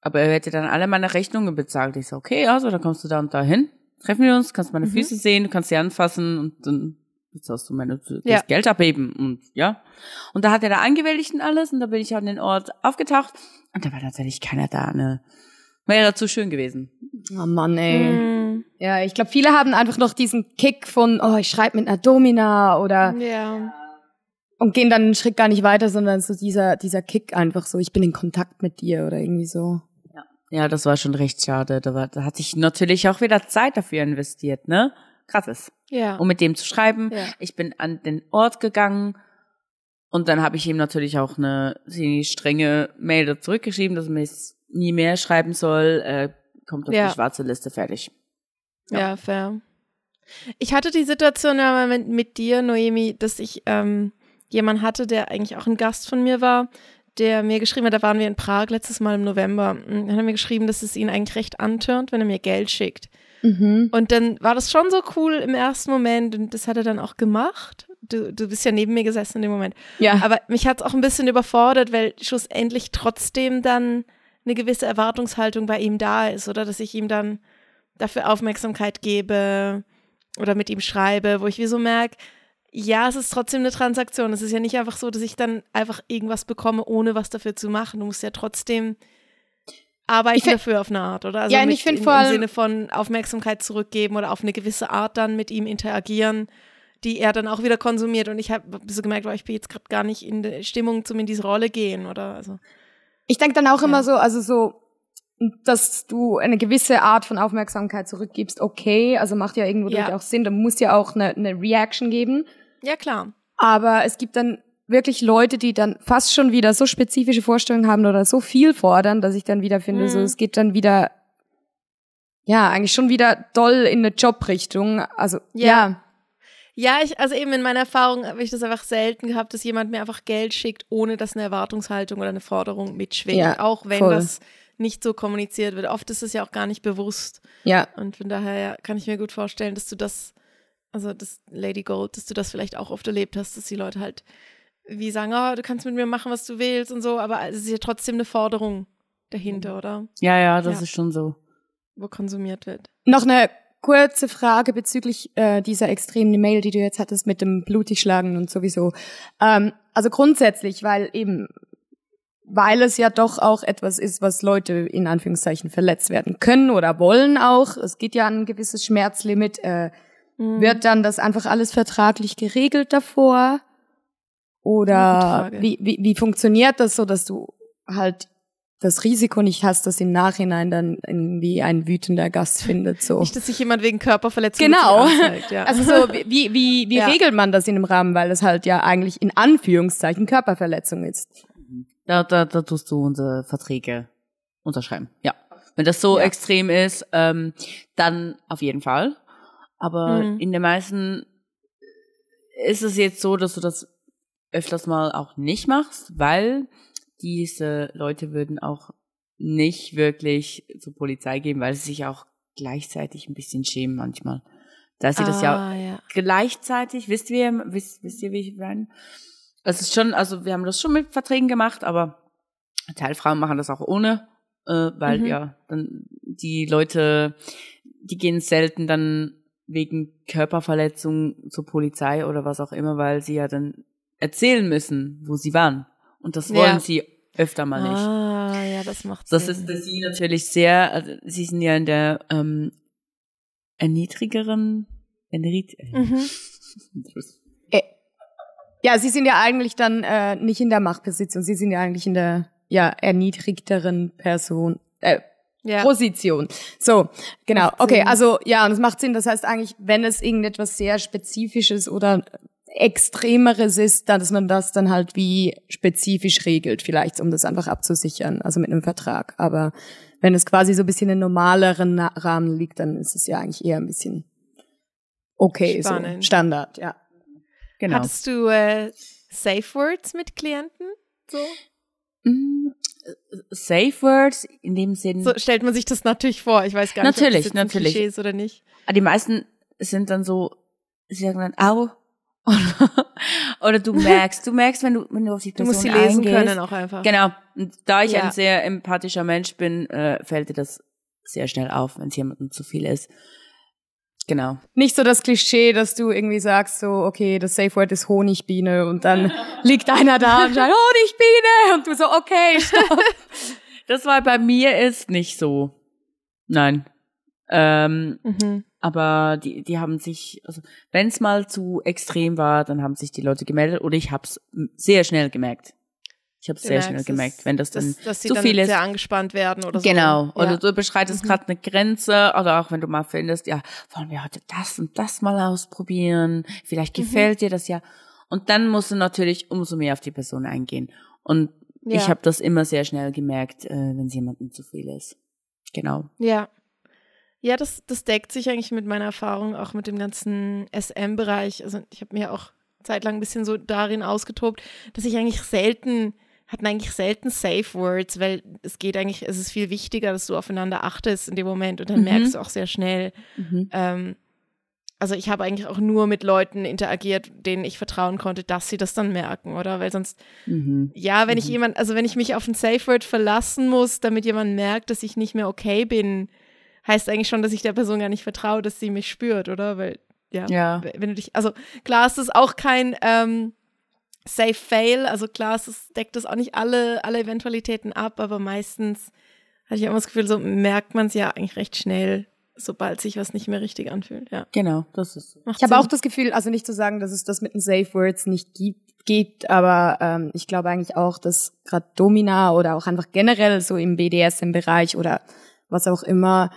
aber er hätte dann alle meine Rechnungen bezahlt. Ich so, okay, also dann kommst du da und dahin, treffen wir uns, kannst meine Mhm. Füße sehen, du kannst sie anfassen und dann bezahlst du meine das Ja. Geld abheben und ja. Und da hat er da angewählt und alles und da bin ich an den Ort aufgetaucht und da war tatsächlich keiner da, ne. Wäre zu schön gewesen. Oh Mann, ey. Mhm. Ja, ich glaube, viele haben einfach noch diesen Kick von, oh, ich schreibe mit einer Domina oder Ja. und gehen dann einen Schritt gar nicht weiter, sondern so dieser, dieser Kick einfach so, ich bin in Kontakt mit dir oder irgendwie so. Ja, das war schon recht schade. Da, war, da hatte ich natürlich auch wieder Zeit dafür investiert, ne? Krasses. Ja. Um mit dem zu schreiben. Ja. Ich bin an den Ort gegangen und dann habe ich ihm natürlich auch eine ziemlich strenge Mail zurückgeschrieben, dass er mir nie mehr schreiben soll. Äh, kommt auf Ja. die schwarze Liste fertig. Ja, fair. Ich hatte die Situation ja mal mit, mit dir, Noemi, dass ich ähm, jemanden hatte, der eigentlich auch ein Gast von mir war, der mir geschrieben hat, da waren wir in Prag letztes Mal im November, und dann hat er mir geschrieben, dass es ihn eigentlich recht antörnt, wenn er mir Geld schickt. Mhm. Und dann war das schon so cool im ersten Moment und das hat er dann auch gemacht. Du, du bist ja neben mir gesessen in dem Moment. Ja. Aber mich hat es auch ein bisschen überfordert, weil schlussendlich trotzdem dann eine gewisse Erwartungshaltung bei ihm da ist, oder dass ich ihm dann dafür Aufmerksamkeit gebe oder mit ihm schreibe, wo ich wie so merke, ja, es ist trotzdem eine Transaktion. Es ist ja nicht einfach so, dass ich dann einfach irgendwas bekomme, ohne was dafür zu machen. Du musst ja trotzdem arbeiten find- dafür auf eine Art, oder? Also Ja, und ich find im, vor im allem- Sinne von Aufmerksamkeit zurückgeben oder auf eine gewisse Art dann mit ihm interagieren, die er dann auch wieder konsumiert. Und ich habe so gemerkt, oh, ich bin jetzt gerade gar nicht in der Stimmung, zum in diese Rolle gehen, oder? Also, Ich denke dann auch Ja. immer so, also so, dass du eine gewisse Art von Aufmerksamkeit zurückgibst, okay, also macht ja irgendwo Ja. durchaus Sinn, da muss ja auch eine, eine Reaction geben. Ja, klar. Aber es gibt dann wirklich Leute, die dann fast schon wieder so spezifische Vorstellungen haben oder so viel fordern, dass ich dann wieder finde, Mhm. so es geht dann wieder, ja, eigentlich schon wieder doll in eine Jobrichtung. Also Ja. ja, Ja, ich, also eben in meiner Erfahrung habe ich das einfach selten gehabt, dass jemand mir einfach Geld schickt, ohne dass eine Erwartungshaltung oder eine Forderung mitschwingt. Ja, auch wenn voll. das nicht so kommuniziert wird. Oft ist es ja auch gar nicht bewusst. ja, Und von daher ja, kann ich mir gut vorstellen, dass du das, also das Lady Gold, dass du das vielleicht auch oft erlebt hast, dass die Leute halt wie sagen, oh, du kannst mit mir machen, was du willst und so, aber es ist ja trotzdem eine Forderung dahinter, oder? Ja, ja, das Ja. ist schon so. Wo konsumiert wird. Noch eine kurze Frage bezüglich äh, dieser extremen Mail, die du jetzt hattest mit dem Blutigschlagen und sowieso. Ähm, also grundsätzlich, weil eben, weil es ja doch auch etwas ist, was Leute in Anführungszeichen verletzt werden können oder wollen auch. Es geht ja an ein gewisses Schmerzlimit. Äh, Mhm. Wird dann das einfach alles vertraglich geregelt davor? Oder wie, wie, wie funktioniert das so, dass du halt das Risiko nicht hast, dass im Nachhinein dann irgendwie ein wütender Gast findet? So. Nicht, dass sich jemand wegen Körperverletzung Genau. anzeigt, ja. Also so, wie, wie, wie (laughs) Ja. regelt man das in dem Rahmen, weil es halt ja eigentlich in Anführungszeichen Körperverletzung ist. Da, da, da tust du unsere Verträge unterschreiben. Ja. Wenn das so Ja. extrem ist, ähm, dann auf jeden Fall. Aber Mhm. in den meisten ist es jetzt so, dass du das öfters mal auch nicht machst, weil diese Leute würden auch nicht wirklich zur Polizei gehen, weil sie sich auch gleichzeitig ein bisschen schämen manchmal. Da sie das ja Ah, ja. gleichzeitig, wisst ihr, wisst, wisst ihr, wie ich meine? Es ist schon, also wir haben das schon mit Verträgen gemacht, aber Teilfrauen machen das auch ohne, äh, weil Mhm. ja, dann die Leute, die gehen selten dann wegen Körperverletzung zur Polizei oder was auch immer, weil sie ja dann erzählen müssen, wo sie waren. Und das wollen Ja. sie öfter mal nicht. Ah, ja, das macht Das Sinn. ist für sie natürlich sehr, also sie sind ja in der ähm, erniedrigeren, erniedrig, Mhm. (laughs) Ja, sie sind ja eigentlich dann äh, nicht in der Machtposition, sie sind ja eigentlich in der ja erniedrigteren Person. Äh, Ja. Position. So, genau. Okay, also ja, und es macht Sinn. Das heißt eigentlich, wenn es irgendetwas sehr Spezifisches oder Extremeres ist, dann, dass man das dann halt wie spezifisch regelt, vielleicht, um das einfach abzusichern, also mit einem Vertrag. Aber wenn es quasi so ein bisschen in normaleren Rahmen liegt, dann ist es ja eigentlich eher ein bisschen okay, so Spannend. Standard, ja. genau. Hattest du äh, Safe Words mit Klienten? So? Safe Words in dem Sinn. so stellt man sich das natürlich vor. Ich weiß gar nicht, ob das natürlich. Klischee ist oder nicht. Ah, die meisten sind dann so, sie sagen dann, au. (laughs) Oder du merkst, du merkst, wenn du, wenn du auf die Du Person musst sie lesen eingehst. können auch einfach. Genau. Und da ich Ja. ein sehr empathischer Mensch bin, äh, fällt dir das sehr schnell auf, wenn es jemandem zu viel ist. Genau. Nicht so das Klischee, dass du irgendwie sagst, so, okay, das Safe Word ist Honigbiene und dann (laughs) liegt einer da und sagt, Honigbiene und du so, okay, stopp. (laughs) Das war bei mir ist nicht so. Nein. Ähm, Mhm. aber die, die haben sich, also wenn es mal zu extrem war, dann haben sich die Leute gemeldet oder ich habe es sehr schnell gemerkt. Ich habe sehr schnell gemerkt, wenn das dann dass, dass sie zu dann viel ist. sehr angespannt werden oder so. Genau. Oder Ja. du überschreitest gerade eine Grenze oder auch wenn du mal findest, ja, wollen wir heute das und das mal ausprobieren? Vielleicht Mhm. gefällt dir das ja. Und dann musst du natürlich umso mehr auf die Person eingehen. Und Ja. ich habe das immer sehr schnell gemerkt, äh, wenn es jemandem zu viel ist. Genau. Ja. Ja, das, das deckt sich eigentlich mit meiner Erfahrung auch mit dem ganzen SM-Bereich. Also ich habe mir auch zeitlang ein bisschen so darin ausgetobt, dass ich eigentlich selten, hatten eigentlich selten Safe Words, weil es geht eigentlich, es ist viel wichtiger, dass du aufeinander achtest in dem Moment und dann Mhm. merkst du auch sehr schnell, ähm, also ich habe eigentlich auch nur mit Leuten interagiert, denen ich vertrauen konnte, dass sie das dann merken, oder? Weil sonst Mhm. ja, wenn ich jemand, also wenn ich mich auf ein Safe Word verlassen muss, damit jemand merkt, dass ich nicht mehr okay bin, heißt eigentlich schon, dass ich der Person gar nicht vertraue, dass sie mich spürt, oder? Weil, ja, Ja. wenn du dich, also klar ist es auch kein ähm, Safe Fail, also klar es, deckt das auch nicht alle, alle Eventualitäten ab, aber meistens hatte ich immer das Gefühl, so merkt man es ja eigentlich recht schnell, sobald sich was nicht mehr richtig anfühlt, ja. Genau, das ist so. Macht Ich habe auch das Gefühl, also nicht zu sagen, dass es das mit den Safe Words nicht gibt, gibt aber ähm, ich glaube eigentlich auch, dass gerade Domina oder auch einfach generell so im BDSM-Bereich oder was auch immer,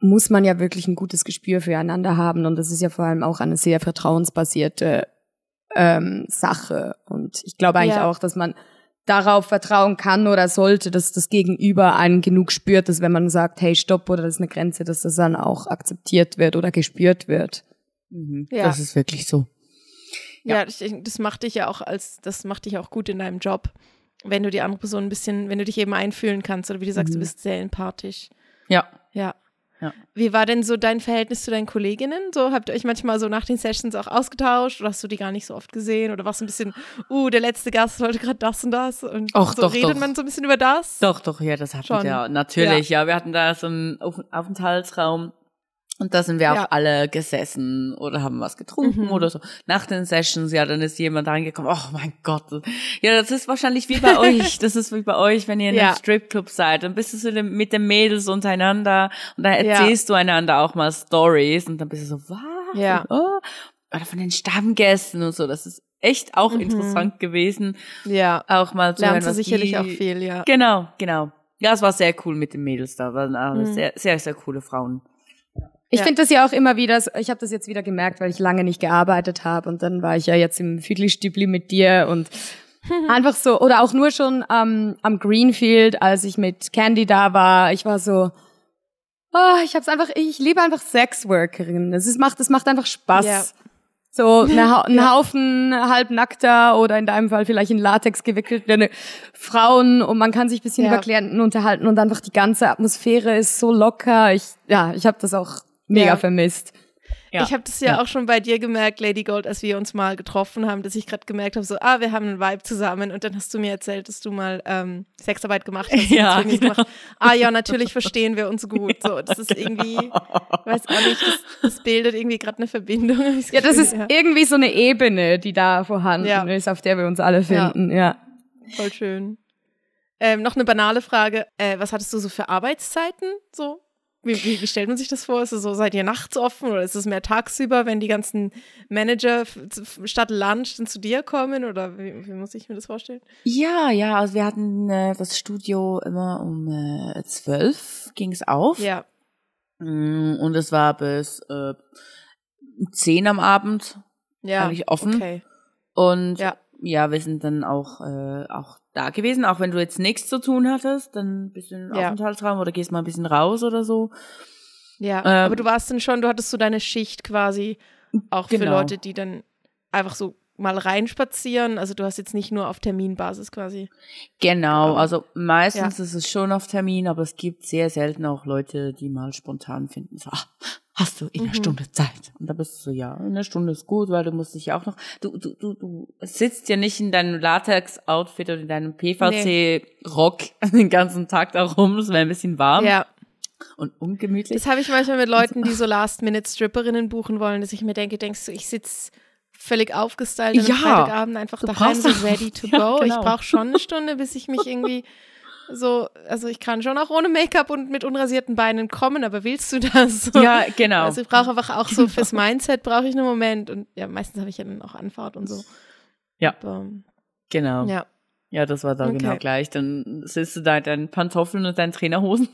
muss man ja wirklich ein gutes Gespür füreinander haben. Und das ist ja vor allem auch eine sehr vertrauensbasierte ähm, Sache. Und ich glaube eigentlich Ja. auch, dass man darauf vertrauen kann oder sollte, dass das Gegenüber einen genug spürt, dass wenn man sagt, hey, stopp oder das ist eine Grenze, dass das dann auch akzeptiert wird oder gespürt wird. Mhm. Ja. Das ist wirklich so. Ja, ich, das macht dich ja auch als, das macht dich auch gut in deinem Job, wenn du die andere Person ein bisschen, wenn du dich eben einfühlen kannst oder wie du sagst, du Mhm. bist sehr empathisch. Ja. Ja. Ja. Wie war denn so dein Verhältnis zu deinen Kolleginnen? So habt ihr euch manchmal so nach den Sessions auch ausgetauscht oder hast du die gar nicht so oft gesehen oder warst du ein bisschen, uh, der letzte Gast wollte gerade das und das und Och, so doch, redet doch. man so ein bisschen über das? Doch, doch, ja, das hatten Schon. wir ja. Natürlich, ja. Wir hatten da so einen Auf Aufenthaltsraum und da sind wir Ja. auch alle gesessen oder haben was getrunken Mhm. oder so. Nach den Sessions, ja, dann ist jemand reingekommen, oh mein Gott. Ja, das ist wahrscheinlich wie bei (laughs) euch. Das ist wie bei euch, wenn ihr in Ja. einem Stripclub seid. Dann bist du so mit den Mädels untereinander und dann Ja. erzählst du einander auch mal Stories und dann bist du so, was? Ja. Oh. Oder von den Stammgästen und so. Das ist echt auch Mhm. interessant gewesen, Ja. auch mal zu hören, Lernst du was sicherlich die, auch viel, ja. Genau, genau. Ja, es war sehr cool mit den Mädels da. Waren Mhm. sehr, sehr, sehr coole Frauen. Ich Ja. finde das ja auch immer wieder, ich habe das jetzt wieder gemerkt, weil ich lange nicht gearbeitet habe und dann war ich ja jetzt im Füdli-Stübli mit dir und (laughs) einfach so, oder auch nur schon am am Greenfield, als ich mit Candy da war, ich war so, oh, ich hab's einfach, ich liebe einfach Sexworkerinnen. Es ist, macht, es macht einfach Spaß. Ja. So eine, (laughs) ein Haufen halbnackter oder in deinem Fall vielleicht in Latex gewickelte Frauen und man kann sich ein bisschen Ja. über Klienten unterhalten und einfach die ganze Atmosphäre ist so locker. Ich, ja, ich habe das auch mega Ja. vermisst. Ja. Ich habe das ja, auch schon bei dir gemerkt, Lady Gold, als wir uns mal getroffen haben, dass ich gerade gemerkt habe, so, ah, wir haben einen Vibe zusammen. Und dann hast du mir erzählt, dass du mal ähm, Sexarbeit gemacht hast. Ja, genau. gemacht. Ah ja, natürlich verstehen wir uns gut. So, das ist irgendwie, weiß auch nicht, das, das bildet irgendwie gerade eine Verbindung. ich Ja, das ist irgendwie so eine Ebene, die da vorhanden Ja. ist, auf der wir uns alle finden. Ja. Voll schön. Ähm, noch eine banale Frage. Äh, was hattest du so für Arbeitszeiten? So? Wie, wie, wie stellt man sich das vor? Ist es so, seid ihr nachts offen oder ist es mehr tagsüber, wenn die ganzen Manager statt Lunch dann zu dir kommen? Oder wie, wie muss ich mir das vorstellen? Ja, ja, also wir hatten äh, das Studio immer um äh, zwölf ging es auf. Ja. Mm, Und es war bis äh, zehn am Abend Ja. eigentlich offen. Okay. Und Ja. ja, wir sind dann auch, äh, auch da gewesen, auch wenn du jetzt nichts zu tun hattest, dann ein bisschen Ja. Aufenthaltsraum oder gehst mal ein bisschen raus oder so. Ja. Ähm, Aber du warst dann schon, du hattest so deine Schicht quasi auch für Genau. Leute, die dann einfach so mal reinspazieren. Also du hast jetzt nicht nur auf Terminbasis quasi. Genau, also meistens ist es schon auf Termin, aber es gibt sehr selten auch Leute, die mal spontan finden, so, hast du in einer Mhm. Stunde Zeit? Und da bist du so, ja, in einer Stunde ist gut, weil du musst dich ja auch noch, du, du, du, du sitzt ja nicht in deinem Latex-Outfit oder in deinem PVC-Rock (laughs) den ganzen Tag da rum, es wäre ein bisschen warm Ja. und ungemütlich. Das habe ich manchmal mit Leuten, die so Last-Minute-Stripperinnen buchen wollen, dass ich mir denke, denkst du, ich sitze völlig aufgestylt an Ja. einem Freitagabend einfach daheim, so ready to (laughs) Ja, go. Ich genau. brauche schon eine Stunde, bis ich mich (laughs) irgendwie so, also ich kann schon auch ohne Make-up und mit unrasierten Beinen kommen, aber willst du das? So. (laughs) Ja, genau. Also ich brauche einfach auch so fürs Mindset brauche ich einen Moment und ja, meistens habe ich ja dann auch Anfahrt und so. Ja. Aber, genau. Ja. ja. das war da Okay. genau gleich. Dann sitzt du da in deinen Pantoffeln und deinen Trainerhosen.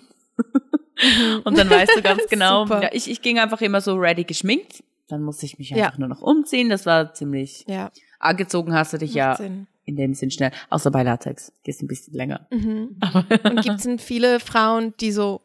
und dann weißt du ganz (laughs) genau, ja, ich, ich ging einfach immer so ready geschminkt. Dann musste ich mich Ja. einfach nur noch umziehen. Das war ziemlich Ja, angezogen hast du dich macht ja Sinn. In dem Sinn schnell. Außer bei Latex. Gehst ein bisschen länger. Mhm. (laughs) Und gibt es denn viele Frauen, die so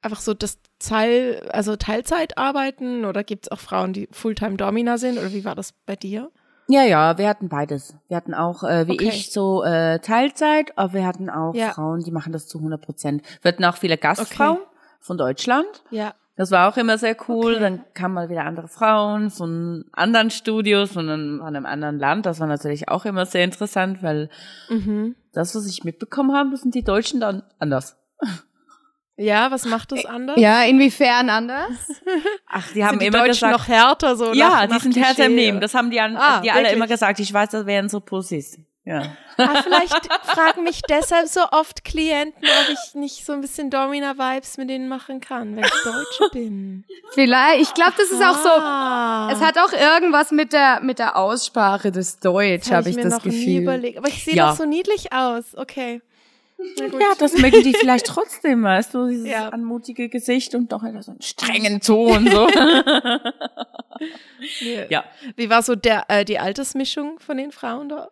einfach so das Teil, also Teilzeit arbeiten oder gibt es auch Frauen, die Fulltime Domina sind oder wie war das bei dir? Ja, ja, wir hatten beides. Wir hatten auch, äh, wie Okay. ich, so äh, Teilzeit, aber wir hatten auch Ja. Frauen, die machen das zu 100 Prozent. Wir hatten auch viele Gastfrauen von Deutschland. Ja. Das war auch immer sehr cool. Okay. Dann kamen mal wieder andere Frauen von anderen Studios, von einem, von einem anderen Land. Das war natürlich auch immer sehr interessant, weil Mhm. das, was ich mitbekommen habe, sind die Deutschen dann anders. Ja, was macht das anders? Ja, inwiefern anders? (laughs) Ach, die haben sind die immer Deutschen gesagt, noch härter so ja, nach, die nach sind härter im? Nehmen. Das haben die, an, Ah, die alle wirklich? immer gesagt. Ich weiß, das wären so Pussys. Ja. Ah, vielleicht fragen mich deshalb so oft Klienten, ob ich nicht so ein bisschen Domina-Vibes mit denen machen kann, wenn ich Deutsche bin. Vielleicht, ich glaube, das ist auch so. Ah. Es hat auch irgendwas mit der mit der Aussprache des Deutsch, habe ich mir das noch nie Gefühl. überlegt. Aber ich sehe Ja. doch so niedlich aus. Okay. Ja, das mögen die vielleicht trotzdem, weißt du, dieses Ja. anmutige Gesicht und doch so einen strengen Ton. so. (laughs) Nee. ja. Wie war so der, äh, die Altersmischung von den Frauen da?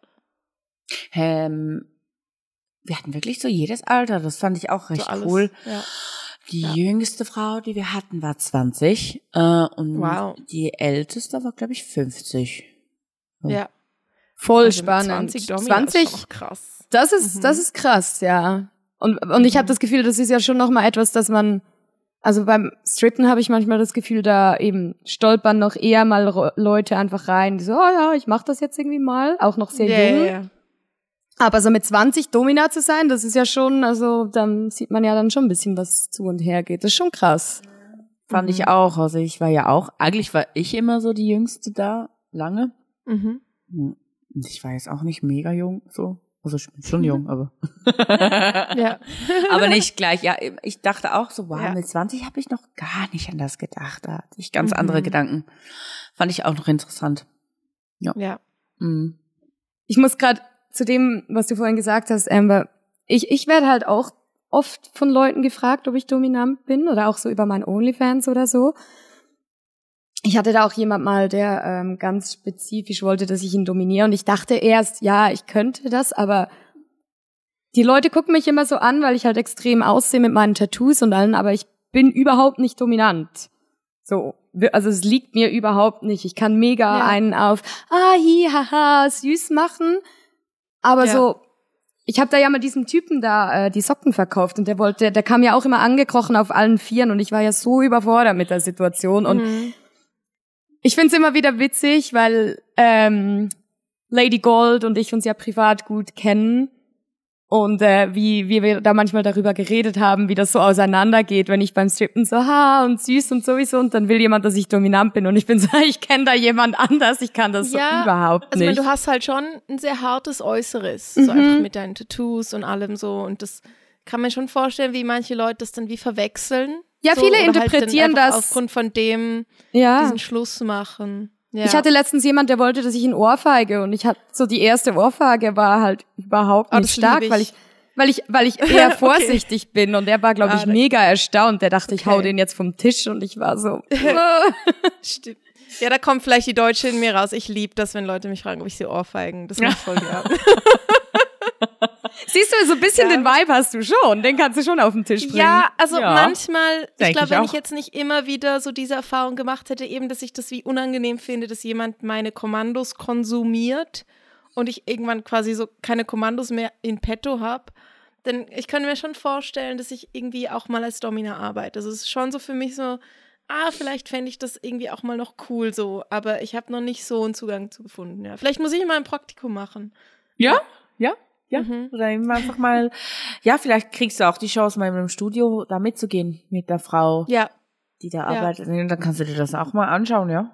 Ähm, wir hatten wirklich so jedes Alter. Das fand ich auch recht so alles. cool. Ja. Die Ja. jüngste Frau, die wir hatten, war 20 äh, und Wow. die älteste war, glaube ich, 50. Ja. ja. Voll Also spannend. 20 Domina 20 ist krass. Das ist, Mhm. das ist krass, ja. Und, und ich habe das Gefühl, das ist ja schon noch mal etwas, dass man, also beim Strippen habe ich manchmal das Gefühl, da eben stolpern noch eher mal Leute einfach rein, die so, oh ja, ich mache das jetzt irgendwie mal, auch noch sehr Ja, jung. ja, ja. Aber so mit 20 Domina zu sein, das ist ja schon, also dann sieht man ja dann schon ein bisschen, was zu und her geht. Das ist schon krass. Fand ich auch. Also ich war ja auch, eigentlich war ich immer so die Jüngste da, lange. Mhm. Hm. Und Ich war jetzt auch nicht mega jung, so. Also ich bin schon jung, (laughs) aber. Ja. (laughs) aber nicht gleich. Ja, ich dachte auch so, wow, Ja. mit 20 habe ich noch gar nicht an das gedacht. Da hatte ich ganz Mhm. andere Gedanken. Fand ich auch noch interessant. ja. Mhm. Ich muss gerade zu dem, was du vorhin gesagt hast, Amber, ich, ich werde halt auch oft von Leuten gefragt, ob ich dominant bin oder auch so über mein OnlyFans oder so. Ich hatte da auch jemand mal, der ähm, ganz spezifisch wollte, dass ich ihn dominiere und ich dachte erst, ja, ich könnte das, aber die Leute gucken mich immer so an, weil ich halt extrem aussehe mit meinen Tattoos und allen, aber ich bin überhaupt nicht dominant. So, also es liegt mir überhaupt nicht. Ich kann mega Ja. einen auf, ah, hi, haha, süß machen. Aber Ja. so, ich habe da ja mal diesem Typen da äh, die Socken verkauft und der wollte, der kam ja auch immer angekrochen auf allen Vieren und ich war ja so überfordert mit der Situation und Mhm. ich find's immer wieder witzig, weil ähm, Lady Gold und ich uns ja privat gut kennen und äh, wie, wie wir da manchmal darüber geredet haben, wie das so auseinandergeht, wenn ich beim Strippen so ha und süß und sowieso und dann will jemand, dass ich dominant bin und ich bin so, (laughs) ich kenne da jemand anders, ich kann das Ja, so überhaupt Also nicht. du hast halt schon ein sehr hartes Äußeres, Mhm. so einfach mit deinen Tattoos und allem so. Und das kann man schon vorstellen, wie manche Leute das dann wie verwechseln. Ja, so, viele halt interpretieren einfach das- Aufgrund von dem ja. diesen Schluss machen. Ja. Ich hatte letztens jemand, der wollte, dass ich ihn ohrfeige und ich hatte so die erste Ohrfeige war halt überhaupt Ah, nicht das stark, lieb weil ich. ich weil ich weil ich (laughs) eher Okay. vorsichtig bin und er war glaube Ah, ich mega erstaunt. Der dachte, ich hau Okay. den jetzt vom Tisch und ich war so (laughs) Stimmt. Ja, da kommt vielleicht die Deutsche in mir raus. Ich liebe das, wenn Leute mich fragen, ob ich sie ohrfeigen. Das mache ich voll gerne. (laughs) Siehst du, so ein bisschen Ja. den Vibe hast du schon, den kannst du schon auf den Tisch bringen. Ja, also Ja. manchmal, ich glaube, wenn ich jetzt nicht immer wieder so diese Erfahrung gemacht hätte, eben, dass ich das wie unangenehm finde, dass jemand meine Kommandos konsumiert und ich irgendwann quasi so keine Kommandos mehr in petto habe, dann ich kann mir schon vorstellen, dass ich irgendwie auch mal als Domina arbeite. Also es ist schon so für mich so, ah, vielleicht fände ich das irgendwie auch mal noch cool so, aber ich habe noch nicht so einen Zugang zu gefunden. Ja. Vielleicht muss ich mal ein Praktikum machen. Ja, ja, ja. Mhm. Oder eben einfach mal, ja, vielleicht kriegst du auch die Chance, mal im Studio da mitzugehen mit der Frau, Ja, die da arbeitet. Und dann kannst du dir das auch mal anschauen, ja.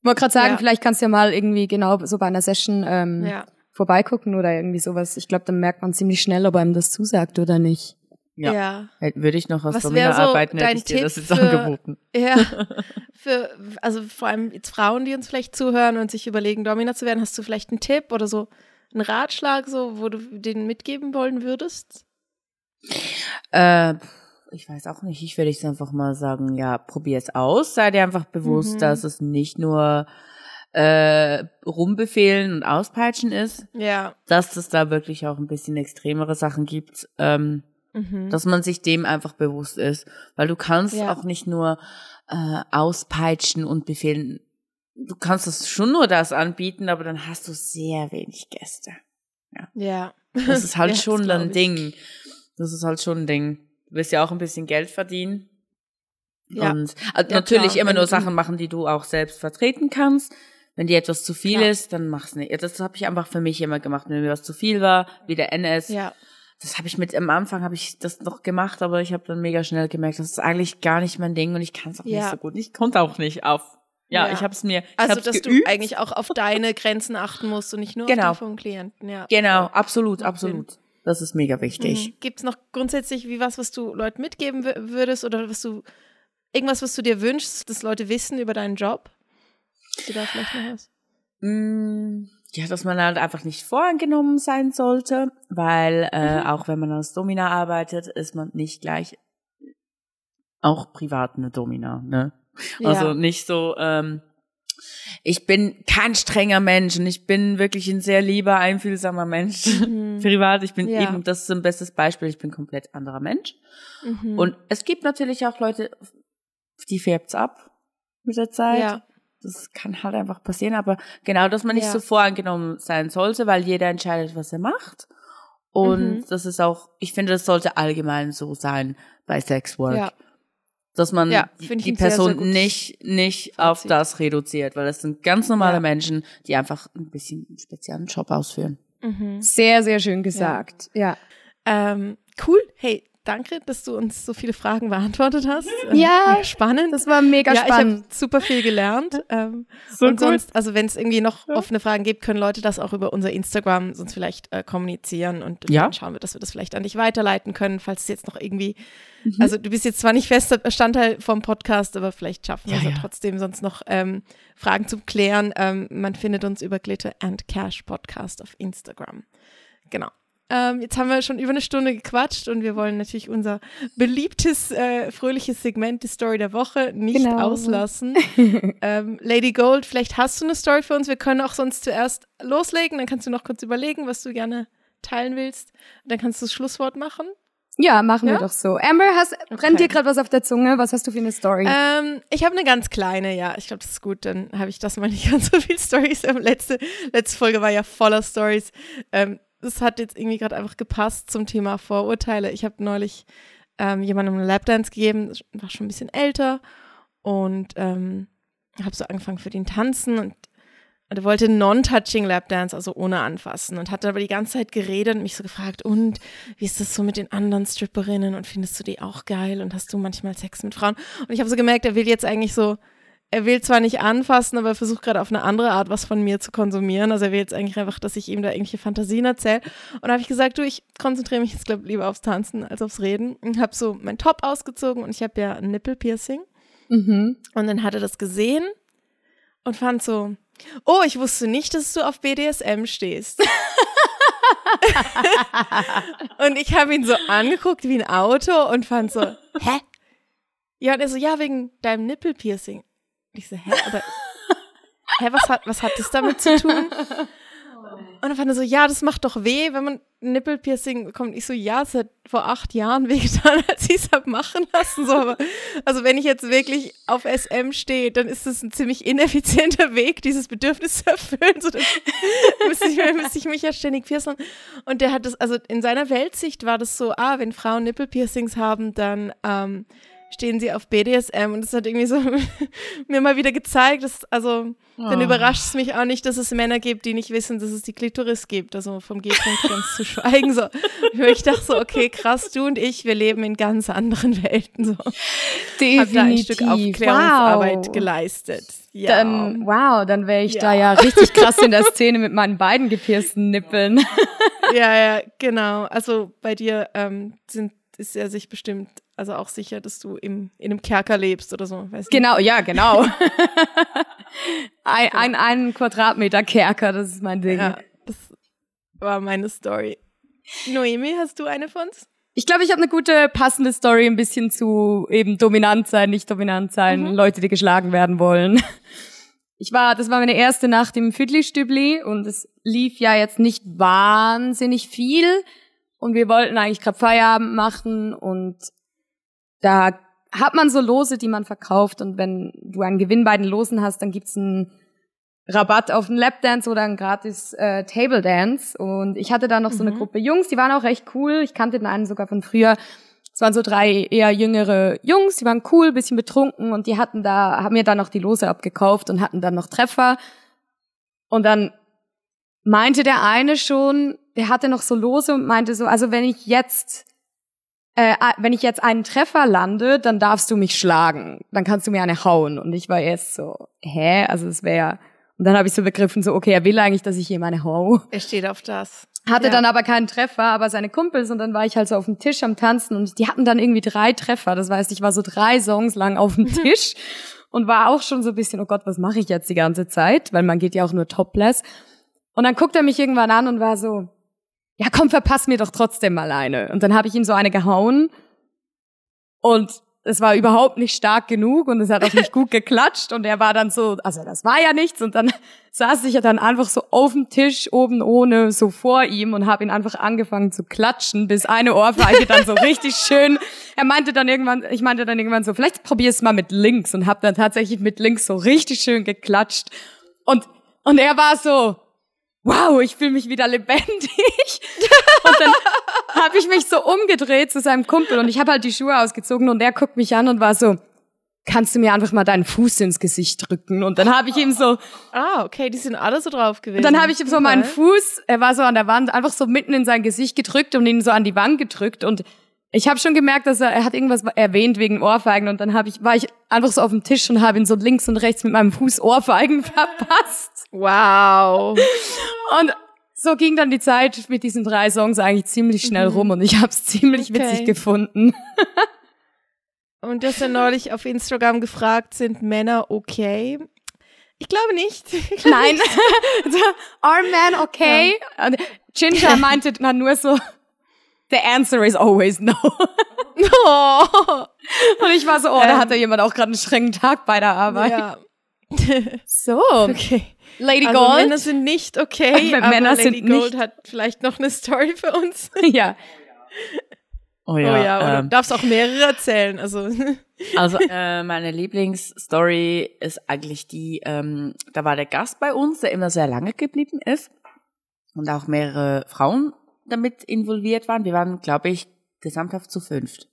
Ich wollte gerade sagen, Ja. vielleicht kannst du ja mal irgendwie genau so bei einer Session ähm, ja. vorbeigucken oder irgendwie sowas. Ich glaube, dann merkt man ziemlich schnell, ob einem das zusagt oder nicht. Ja. ja. Hätte- Würde ich noch als Was Domina so arbeiten, hätte dein ich dir Tipp das jetzt für- angeboten. Ja, (laughs) für, also vor allem jetzt Frauen, die uns vielleicht zuhören und sich überlegen, Domina zu werden, hast du vielleicht einen Tipp oder so einen Ratschlag, so, wo du denen mitgeben wollen würdest? Äh, ich weiß auch nicht. Ich würde jetzt einfach mal sagen, ja, probier es aus. Sei dir einfach bewusst, Mhm. dass es nicht nur äh, rumbefehlen und auspeitschen ist, Ja. dass es da wirklich auch ein bisschen extremere Sachen gibt, ähm, Mhm. dass man sich dem einfach bewusst ist. Weil du kannst Ja. auch nicht nur äh, auspeitschen und befehlen. Du kannst das schon nur das anbieten, aber dann hast du sehr wenig Gäste. Ja. Das ist halt (laughs) Ja, schon ein. Ding. Das ist halt schon ein Ding. Du willst ja auch ein bisschen Geld verdienen. Ja. Und also Ja, natürlich klar. immer Wenn nur Sachen machen, die du auch selbst vertreten kannst. Wenn dir etwas zu viel Klar. ist, dann mach's nicht. Ja, Das habe ich einfach für mich immer gemacht. Wenn mir was zu viel war, wie der NS, Ja. das habe ich mit am Anfang habe ich das noch gemacht, aber ich habe dann mega schnell gemerkt, das ist eigentlich gar nicht mein Ding und ich kann es auch Ja. nicht so gut. Ich konnte auch nicht auf. Ja, Ja. ich habe es mir. Ich Also, dass geübt. du eigentlich auch auf deine Grenzen achten musst und nicht nur Genau. auf die vom Klienten. Ja. Genau, absolut, absolut. Das ist mega wichtig. Mhm. Gibt es noch grundsätzlich wie was, was du Leuten mitgeben wür- würdest oder was du irgendwas, was du dir wünschst, dass Leute wissen über deinen Job? Hast du da vielleicht noch was? Mm, Ja, dass man halt einfach nicht voreingenommen sein sollte, weil äh, Mhm. auch wenn man als Domina arbeitet, ist man nicht gleich auch privat eine Domina, ne? Also Ja. nicht so, ähm, ich bin kein strenger Mensch und ich bin wirklich ein sehr lieber, einfühlsamer Mensch. (laughs) Mhm. Privat, ich bin Ja. eben, das ist ein bestes Beispiel, ich bin komplett anderer Mensch. Mhm. Und es gibt natürlich auch Leute, die färbt's ab mit der Zeit. ja. Das kann halt einfach passieren, aber genau, dass man nicht Ja. so voreingenommen sein sollte, weil jeder entscheidet, was er macht. Und Mhm. das ist auch, ich finde, das sollte allgemein so sein bei Sexwork. Ja. Dass man Ja, die, ein sehr, sehr Person nicht, nicht auf das reduziert, weil das sind ganz normale Ja. Menschen, die einfach ein bisschen einen speziellen Job ausführen. Mhm. Sehr, sehr schön gesagt. Ja. Ähm, cool. Hey, danke, dass du uns so viele Fragen beantwortet hast. Ähm, Ja, spannend. Das war mega ja, ich spannend. habe super viel gelernt. Ähm, So und cool. sonst, also wenn es irgendwie noch offene Fragen gibt, können Leute das auch über unser Instagram sonst vielleicht äh, kommunizieren und Ja. dann schauen wir, dass wir das vielleicht an dich weiterleiten können, falls es jetzt noch irgendwie, Mhm. also du bist jetzt zwar nicht fester Bestandteil vom Podcast, aber vielleicht schaffen wir Ja, es ja ja. trotzdem sonst noch ähm, Fragen zum Klären. Ähm, man findet uns über Glitter and Cash Podcast auf Instagram. Genau. Ähm, jetzt haben wir schon über eine Stunde gequatscht und wir wollen natürlich unser beliebtes, äh, fröhliches Segment, die Story der Woche, nicht Genau. auslassen. (laughs) ähm, Lady Gold, vielleicht hast du eine Story für uns. Wir können auch sonst zuerst loslegen, dann kannst du noch kurz überlegen, was du gerne teilen willst. Dann kannst du das Schlusswort machen. Ja, machen Ja? wir doch so. Amber, hast, brennt dir gerade was auf der Zunge? Was hast du für eine Story? Ähm, ich habe eine ganz kleine, ja. Ich glaube, das ist gut. Dann habe ich das mal nicht (laughs) ganz so viel Stories. Ähm, letzte, letzte Folge war ja voller Stories. Ähm, das hat jetzt irgendwie gerade einfach gepasst zum Thema Vorurteile. Ich habe neulich ähm, jemandem einen Lapdance gegeben, war schon ein bisschen älter und ähm, habe so angefangen für den Tanzen und und er wollte Non-Touching Lapdance, also ohne anfassen. Und hat aber die ganze Zeit geredet und mich so gefragt, und wie ist das so mit den anderen Stripperinnen? Und findest du die auch geil? Und hast du manchmal Sex mit Frauen? Und ich habe so gemerkt, er will jetzt eigentlich so, er will zwar nicht anfassen, aber er versucht gerade auf eine andere Art was von mir zu konsumieren. Also er will jetzt eigentlich einfach, dass ich ihm da irgendwelche Fantasien erzähle. Und da habe ich gesagt, du, ich konzentriere mich jetzt, glaube ich, lieber aufs Tanzen als aufs Reden. Und habe so mein Top ausgezogen und ich habe ja ein Nippelpiercing. mhm. Und dann hat er das gesehen und fand so, oh, ich wusste nicht, dass du auf BDSM stehst. (laughs) und ich habe ihn so angeguckt wie ein Auto und fand so, hä? Ja, und er so, ja, wegen deinem Nippelpiercing. Ich so, hä, aber, (laughs) hä, was hat, was hat das damit zu tun? Und dann fand er so, ja, das macht doch weh, wenn man ein Nippelpiercing bekommt. Ich so, ja, es hat vor acht Jahren wehgetan, (laughs) als ich es hab machen lassen. So, aber, also wenn ich jetzt wirklich auf SM stehe, dann ist das ein ziemlich ineffizienter Weg, dieses Bedürfnis zu erfüllen. So, dann (laughs) müsste ich, müsste ich mich ja ständig piercen. Und der hat das, also in seiner Weltsicht war das so, ah, wenn Frauen Nippelpiercings haben, dann ähm, stehen sie auf BDSM. Und das hat irgendwie so (laughs) mir mal wieder gezeigt, dass, also dann Oh. überrascht es mich auch nicht, dass es Männer gibt, die nicht wissen, dass es die Klitoris gibt. Also vom G-Punkt ganz zu (laughs) schweigen. So. Ich dachte so, okay, krass, du und ich, wir leben in ganz anderen (laughs) Welten. So. Hab da ein Stück Aufklärungsarbeit wow. geleistet. Ja. Dann, wow, dann wäre ich Ja. da ja richtig krass in der Szene mit meinen beiden gepiersten Nippeln. ja, ja, genau. Also bei dir ähm, sind, ist er sich bestimmt also auch sicher, dass du im, in einem Kerker lebst oder so. Weiß nicht. Genau, ja, genau. (laughs) ein, ein, ein Quadratmeter Kerker, das ist mein Ding. Ja, das war meine Story. Noemi, hast du eine von uns? Ich glaube, ich habe eine gute passende Story ein bisschen zu eben dominant sein, nicht dominant sein, Mhm. Leute, die geschlagen werden wollen. Ich war, das war meine erste Nacht im Fiddly-Stübli und es lief ja jetzt nicht wahnsinnig viel und wir wollten eigentlich gerade Feierabend machen und da hat man so Lose, die man verkauft und wenn du einen Gewinn bei den Losen hast, dann gibt's einen Rabatt auf einen Lapdance oder einen gratis äh, Table Dance. Und ich hatte da noch so eine Mhm. Gruppe Jungs, die waren auch recht cool. Ich kannte den einen sogar von früher. Es waren so drei eher jüngere Jungs, die waren cool, bisschen betrunken und die hatten da, haben mir dann noch die Lose abgekauft und hatten dann noch Treffer. Und dann meinte der eine schon, der hatte noch so Lose und meinte so, also wenn ich jetzt äh, wenn ich jetzt einen Treffer lande, dann darfst du mich schlagen. Dann kannst du mir eine hauen. Und ich war erst so, hä? Also es wäre. Und dann habe ich so begriffen, so, okay, er will eigentlich, dass ich ihm eine hau. Er steht auf das. Hatte Ja. dann aber keinen Treffer, aber seine Kumpels und dann war ich halt so auf dem Tisch am Tanzen und die hatten dann irgendwie drei Treffer. Das heißt, ich war so drei Songs lang auf dem (laughs) Tisch und war auch schon so ein bisschen, oh Gott, was mache ich jetzt die ganze Zeit? Weil man geht ja auch nur topless. Und dann guckt er mich irgendwann an und war so, ja komm, verpass mir doch trotzdem mal eine. Und dann habe ich ihm so eine gehauen und es war überhaupt nicht stark genug und es hat auch nicht (laughs) gut geklatscht und er war dann so, also das war ja nichts und dann (laughs) saß ich ja dann einfach so auf dem Tisch oben ohne so vor ihm und habe ihn einfach angefangen zu klatschen, bis eine Ohrfeige dann so richtig (laughs) schön. Er meinte dann irgendwann, ich meinte dann irgendwann so, vielleicht probier's mal mit links und habe dann tatsächlich mit links so richtig schön geklatscht und und er war so, wow, ich fühle mich wieder lebendig. (laughs) Und dann habe ich mich so umgedreht zu seinem Kumpel und ich habe halt die Schuhe ausgezogen und er guckt mich an und war so, kannst du mir einfach mal deinen Fuß ins Gesicht drücken? Und dann habe ich ihm so, Ah, okay, die sind alle so drauf gewesen. und dann habe ich ihm so meinen Fuß, er war so an der Wand, einfach so mitten in sein Gesicht gedrückt und ihn so an die Wand gedrückt und ich habe schon gemerkt, dass er, er hat irgendwas erwähnt wegen Ohrfeigen und dann habe ich, war ich einfach so auf dem Tisch und habe ihn so links und rechts mit meinem Fuß Ohrfeigen (laughs) verpasst. Wow. (laughs) Und so ging dann die Zeit mit diesen drei Songs eigentlich ziemlich schnell rum und ich habe es ziemlich Okay. witzig gefunden. (laughs) Und du hast ja neulich auf Instagram gefragt, sind Männer okay? Ich glaube nicht. (laughs) Ich glaube Nein, so, are men okay? Und Ginger meinte dann nur so, the answer is always no. Oh. Und ich war so, oh, da Ähm. hatte jemand auch gerade einen strengen Tag bei der Arbeit. Ja. So, Okay. Lady Also Gold. Männer sind nicht okay, (laughs) Aber aber Männer Lady sind Gold nicht- hat vielleicht noch eine Story für uns. (laughs) ja. Oh Oh ja. ja, oder ähm, du darfst auch mehrere erzählen. Also (laughs) Also äh, meine Lieblingsstory ist eigentlich die, ähm, da war der Gast bei uns, der immer sehr lange geblieben ist und auch mehrere Frauen damit involviert waren. Wir waren, glaube ich, gesamthaft zu fünft.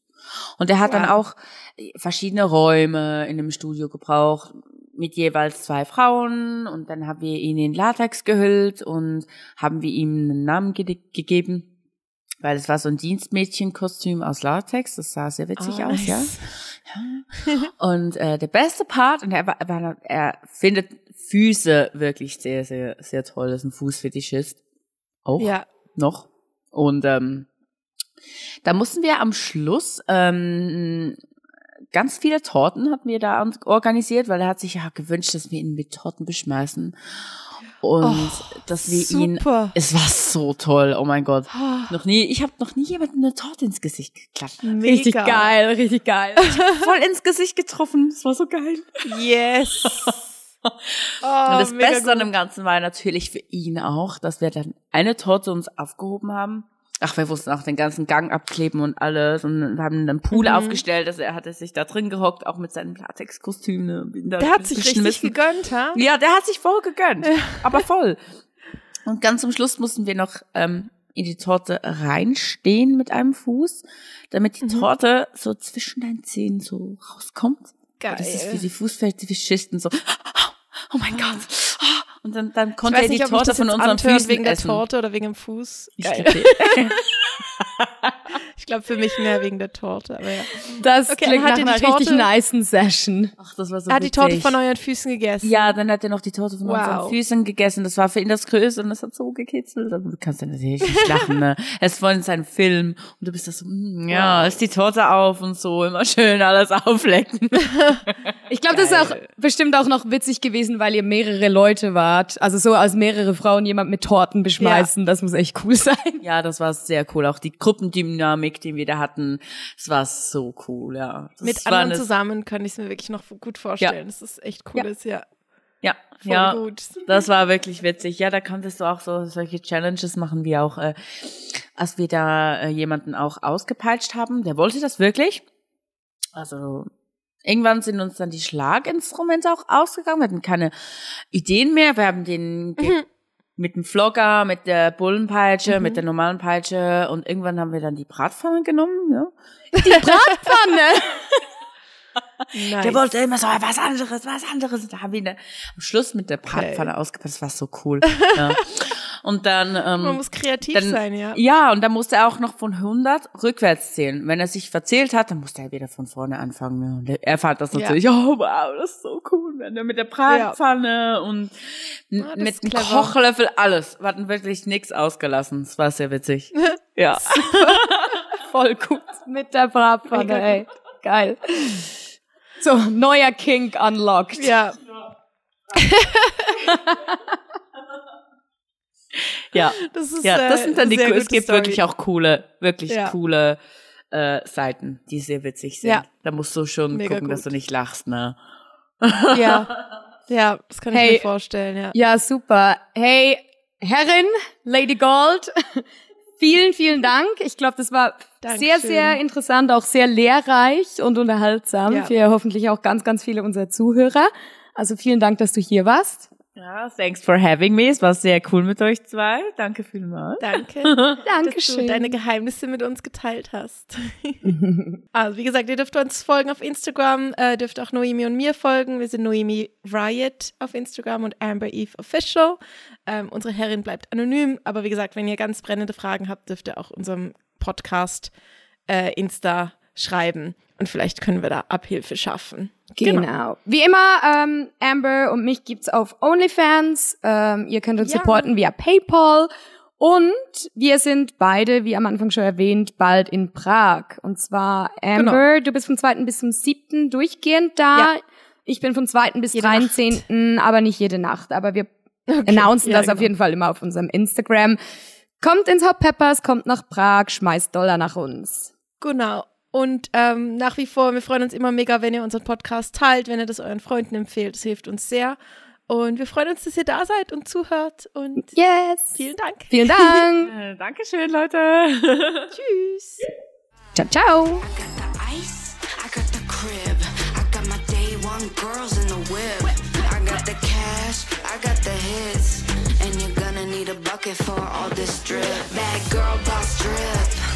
Und er hat dann Wow. auch verschiedene Räume in dem Studio gebraucht mit jeweils zwei Frauen und dann haben wir ihn in Latex gehüllt und haben wir ihm einen Namen ge gegeben, weil es war so ein Dienstmädchenkostüm aus Latex, das sah sehr witzig Ah, aus, ja. nice. Und äh, der beste Part, und er, er, er findet Füße wirklich sehr, sehr, sehr toll. Das ist ein Fußfetischist. Auch Ja. noch. Und ähm, da mussten wir am Schluss ähm, ganz viele Torten hatten wir da organisiert, weil er hat sich ja gewünscht, dass wir ihn mit Torten beschmeißen. Und Oh, dass wir ihn. Super. Es war so toll, oh mein Gott. Ah, Noch nie, ich habe noch nie jemandem eine Torte ins Gesicht geklatscht. Mega. Richtig geil, richtig geil. (laughs) Voll ins Gesicht getroffen. Das war so geil. Yes. (laughs) Oh, Und das Beste an gut. dem Ganzen war natürlich für ihn auch, dass wir dann eine Torte uns aufgehoben haben. Ach, wir mussten auch den ganzen Gang abkleben und alles und haben einen Pool Mhm. aufgestellt, also er hatte sich da drin gehockt, auch mit seinem Latexkostüm. Ne, und Der hat sich richtig gegönnt, ha? Ja, der hat sich voll gegönnt, aber voll. Und ganz zum Schluss mussten wir noch ähm, in die Torte reinstehen mit einem Fuß, damit die Mhm. Torte so zwischen deinen Zähnen so rauskommt. Geil. Das ist wie die Fußfetischisten so, oh mein Gott. Und dann, dann konnte er die nicht, Torte von anhört Füßen wegen der essen. Torte oder wegen dem Fuß. Geil. (laughs) Ich glaube für mich mehr wegen der Torte, aber ja. Das Okay, klingt dann nach hat er einer die richtig Torte- nicen Session. Ach, das war so Er hat die Torte von euren Füßen gegessen. Ja, dann hat er noch die Torte von Wow. unseren Füßen gegessen. Das war für ihn das Größte und das hat so gekitzelt. Aber du kannst ja natürlich nicht lachen, ne? Er ist vorhin in seinem Film und du bist da so, mm, ja, ist die Torte auf und so, immer schön alles (laughs) auflecken. Ich glaube, das ist auch bestimmt auch noch witzig gewesen, weil ihr mehrere Leute wart. Also so als mehrere Frauen jemand mit Torten beschmeißen, das muss echt cool sein. ja, das war sehr cool. Auch die Gruppendynamik, die wir da hatten, das war so cool, ja. Das Mit anderen zusammen kann ich es mir wirklich noch gut vorstellen. Das ist echt cooles, ja. Ja, Voll ja. gut. Das war wirklich witzig. Ja, da konntest du auch so solche Challenges machen, wie auch, äh, als wir da äh, jemanden auch ausgepeitscht haben. Der wollte das wirklich. Also irgendwann sind uns dann die Schlaginstrumente auch ausgegangen. Wir hatten keine Ideen mehr. Wir haben den ge- mit dem Flogger, mit der Bullenpeitsche, mit der normalen Peitsche und irgendwann haben wir dann die Bratpfanne genommen. Ja. Die Bratpfanne! (laughs) Nice. Der wollte immer so was anderes, was anderes. Und da haben wir ihn am Schluss mit der Bratpfanne ausgepackt. Das war so cool. (laughs) ja. Und dann, Man ähm, muss kreativ dann, sein, ja. ja, und dann musste er auch noch von 100 rückwärts zählen. Wenn er sich verzählt hat, dann musste er wieder von vorne anfangen. Und er fand das Ja. natürlich, oh wow, das ist so cool. Mit der Bratpfanne und n- Ah, das mit dem. Kochlöffel alles. Wir hatten wirklich nichts ausgelassen. Es war sehr witzig. (laughs) ja. (laughs) Voll gut. Mit der Bratpfanne, ey. Geil. So, neuer Kink unlocked. Ja, (laughs) Ja. (laughs) das ist Ja, das sind dann die, es gibt Story. wirklich auch coole, wirklich Ja. coole äh, Seiten, die sehr witzig sind. Ja. Da musst du schon Mega gucken, dass gut. du nicht lachst, ne? Ja, (laughs) ja, das kann ich Hey. mir vorstellen, ja. Ja, super. Hey, Herrin, Lady Gold, (laughs) vielen, vielen Dank. Ich glaube, das war Dankeschön. sehr, sehr interessant, auch sehr lehrreich und unterhaltsam Ja. für hoffentlich auch ganz, ganz viele unserer Zuhörer. Also vielen Dank, dass du hier warst. Ja, thanks for having me. Es war sehr cool mit euch zwei. Danke vielmals. Danke, (laughs) dass du Dankeschön. deine Geheimnisse mit uns geteilt hast. (laughs) also, wie gesagt, ihr dürft uns folgen auf Instagram, äh, dürft auch Noemi und mir folgen. Wir sind Noemi Riot auf Instagram und Amber Eve Official. Ähm, unsere Herrin bleibt anonym, aber wie gesagt, wenn ihr ganz brennende Fragen habt, dürft ihr auch unserem Podcast äh, Insta schreiben und vielleicht können wir da Abhilfe schaffen. Genau. Wie immer, ähm, Amber und mich gibt's auf OnlyFans. Ähm, ihr könnt uns Ja. supporten via PayPal. Und wir sind beide, wie am Anfang schon erwähnt, bald in Prag. Und zwar Amber, du bist vom 2. bis zum 7. durchgehend da. Ja. Ich bin vom 2. bis Jede 13., aber nicht jede Nacht. Aber wir (laughs) announcen ja, das auf genau. jeden Fall immer auf unserem Instagram. Kommt ins Hot Peppers, kommt nach Prag, schmeißt Dollar nach uns. Genau. Und ähm, nach wie vor, wir freuen uns immer mega, wenn ihr unseren Podcast teilt, wenn ihr das euren Freunden empfehlt. Das hilft uns sehr. Und wir freuen uns, dass ihr da seid und zuhört. Und Yes. vielen Dank. Vielen (laughs) Dank. Äh, Dankeschön, Leute. (laughs) Tschüss. Ciao, ciao. got the ice, I got the crib. I got my day one girls in the whip. I got the cash, I got the hits. And you're gonna need a bucket for all this drip. Bad girl boss drip.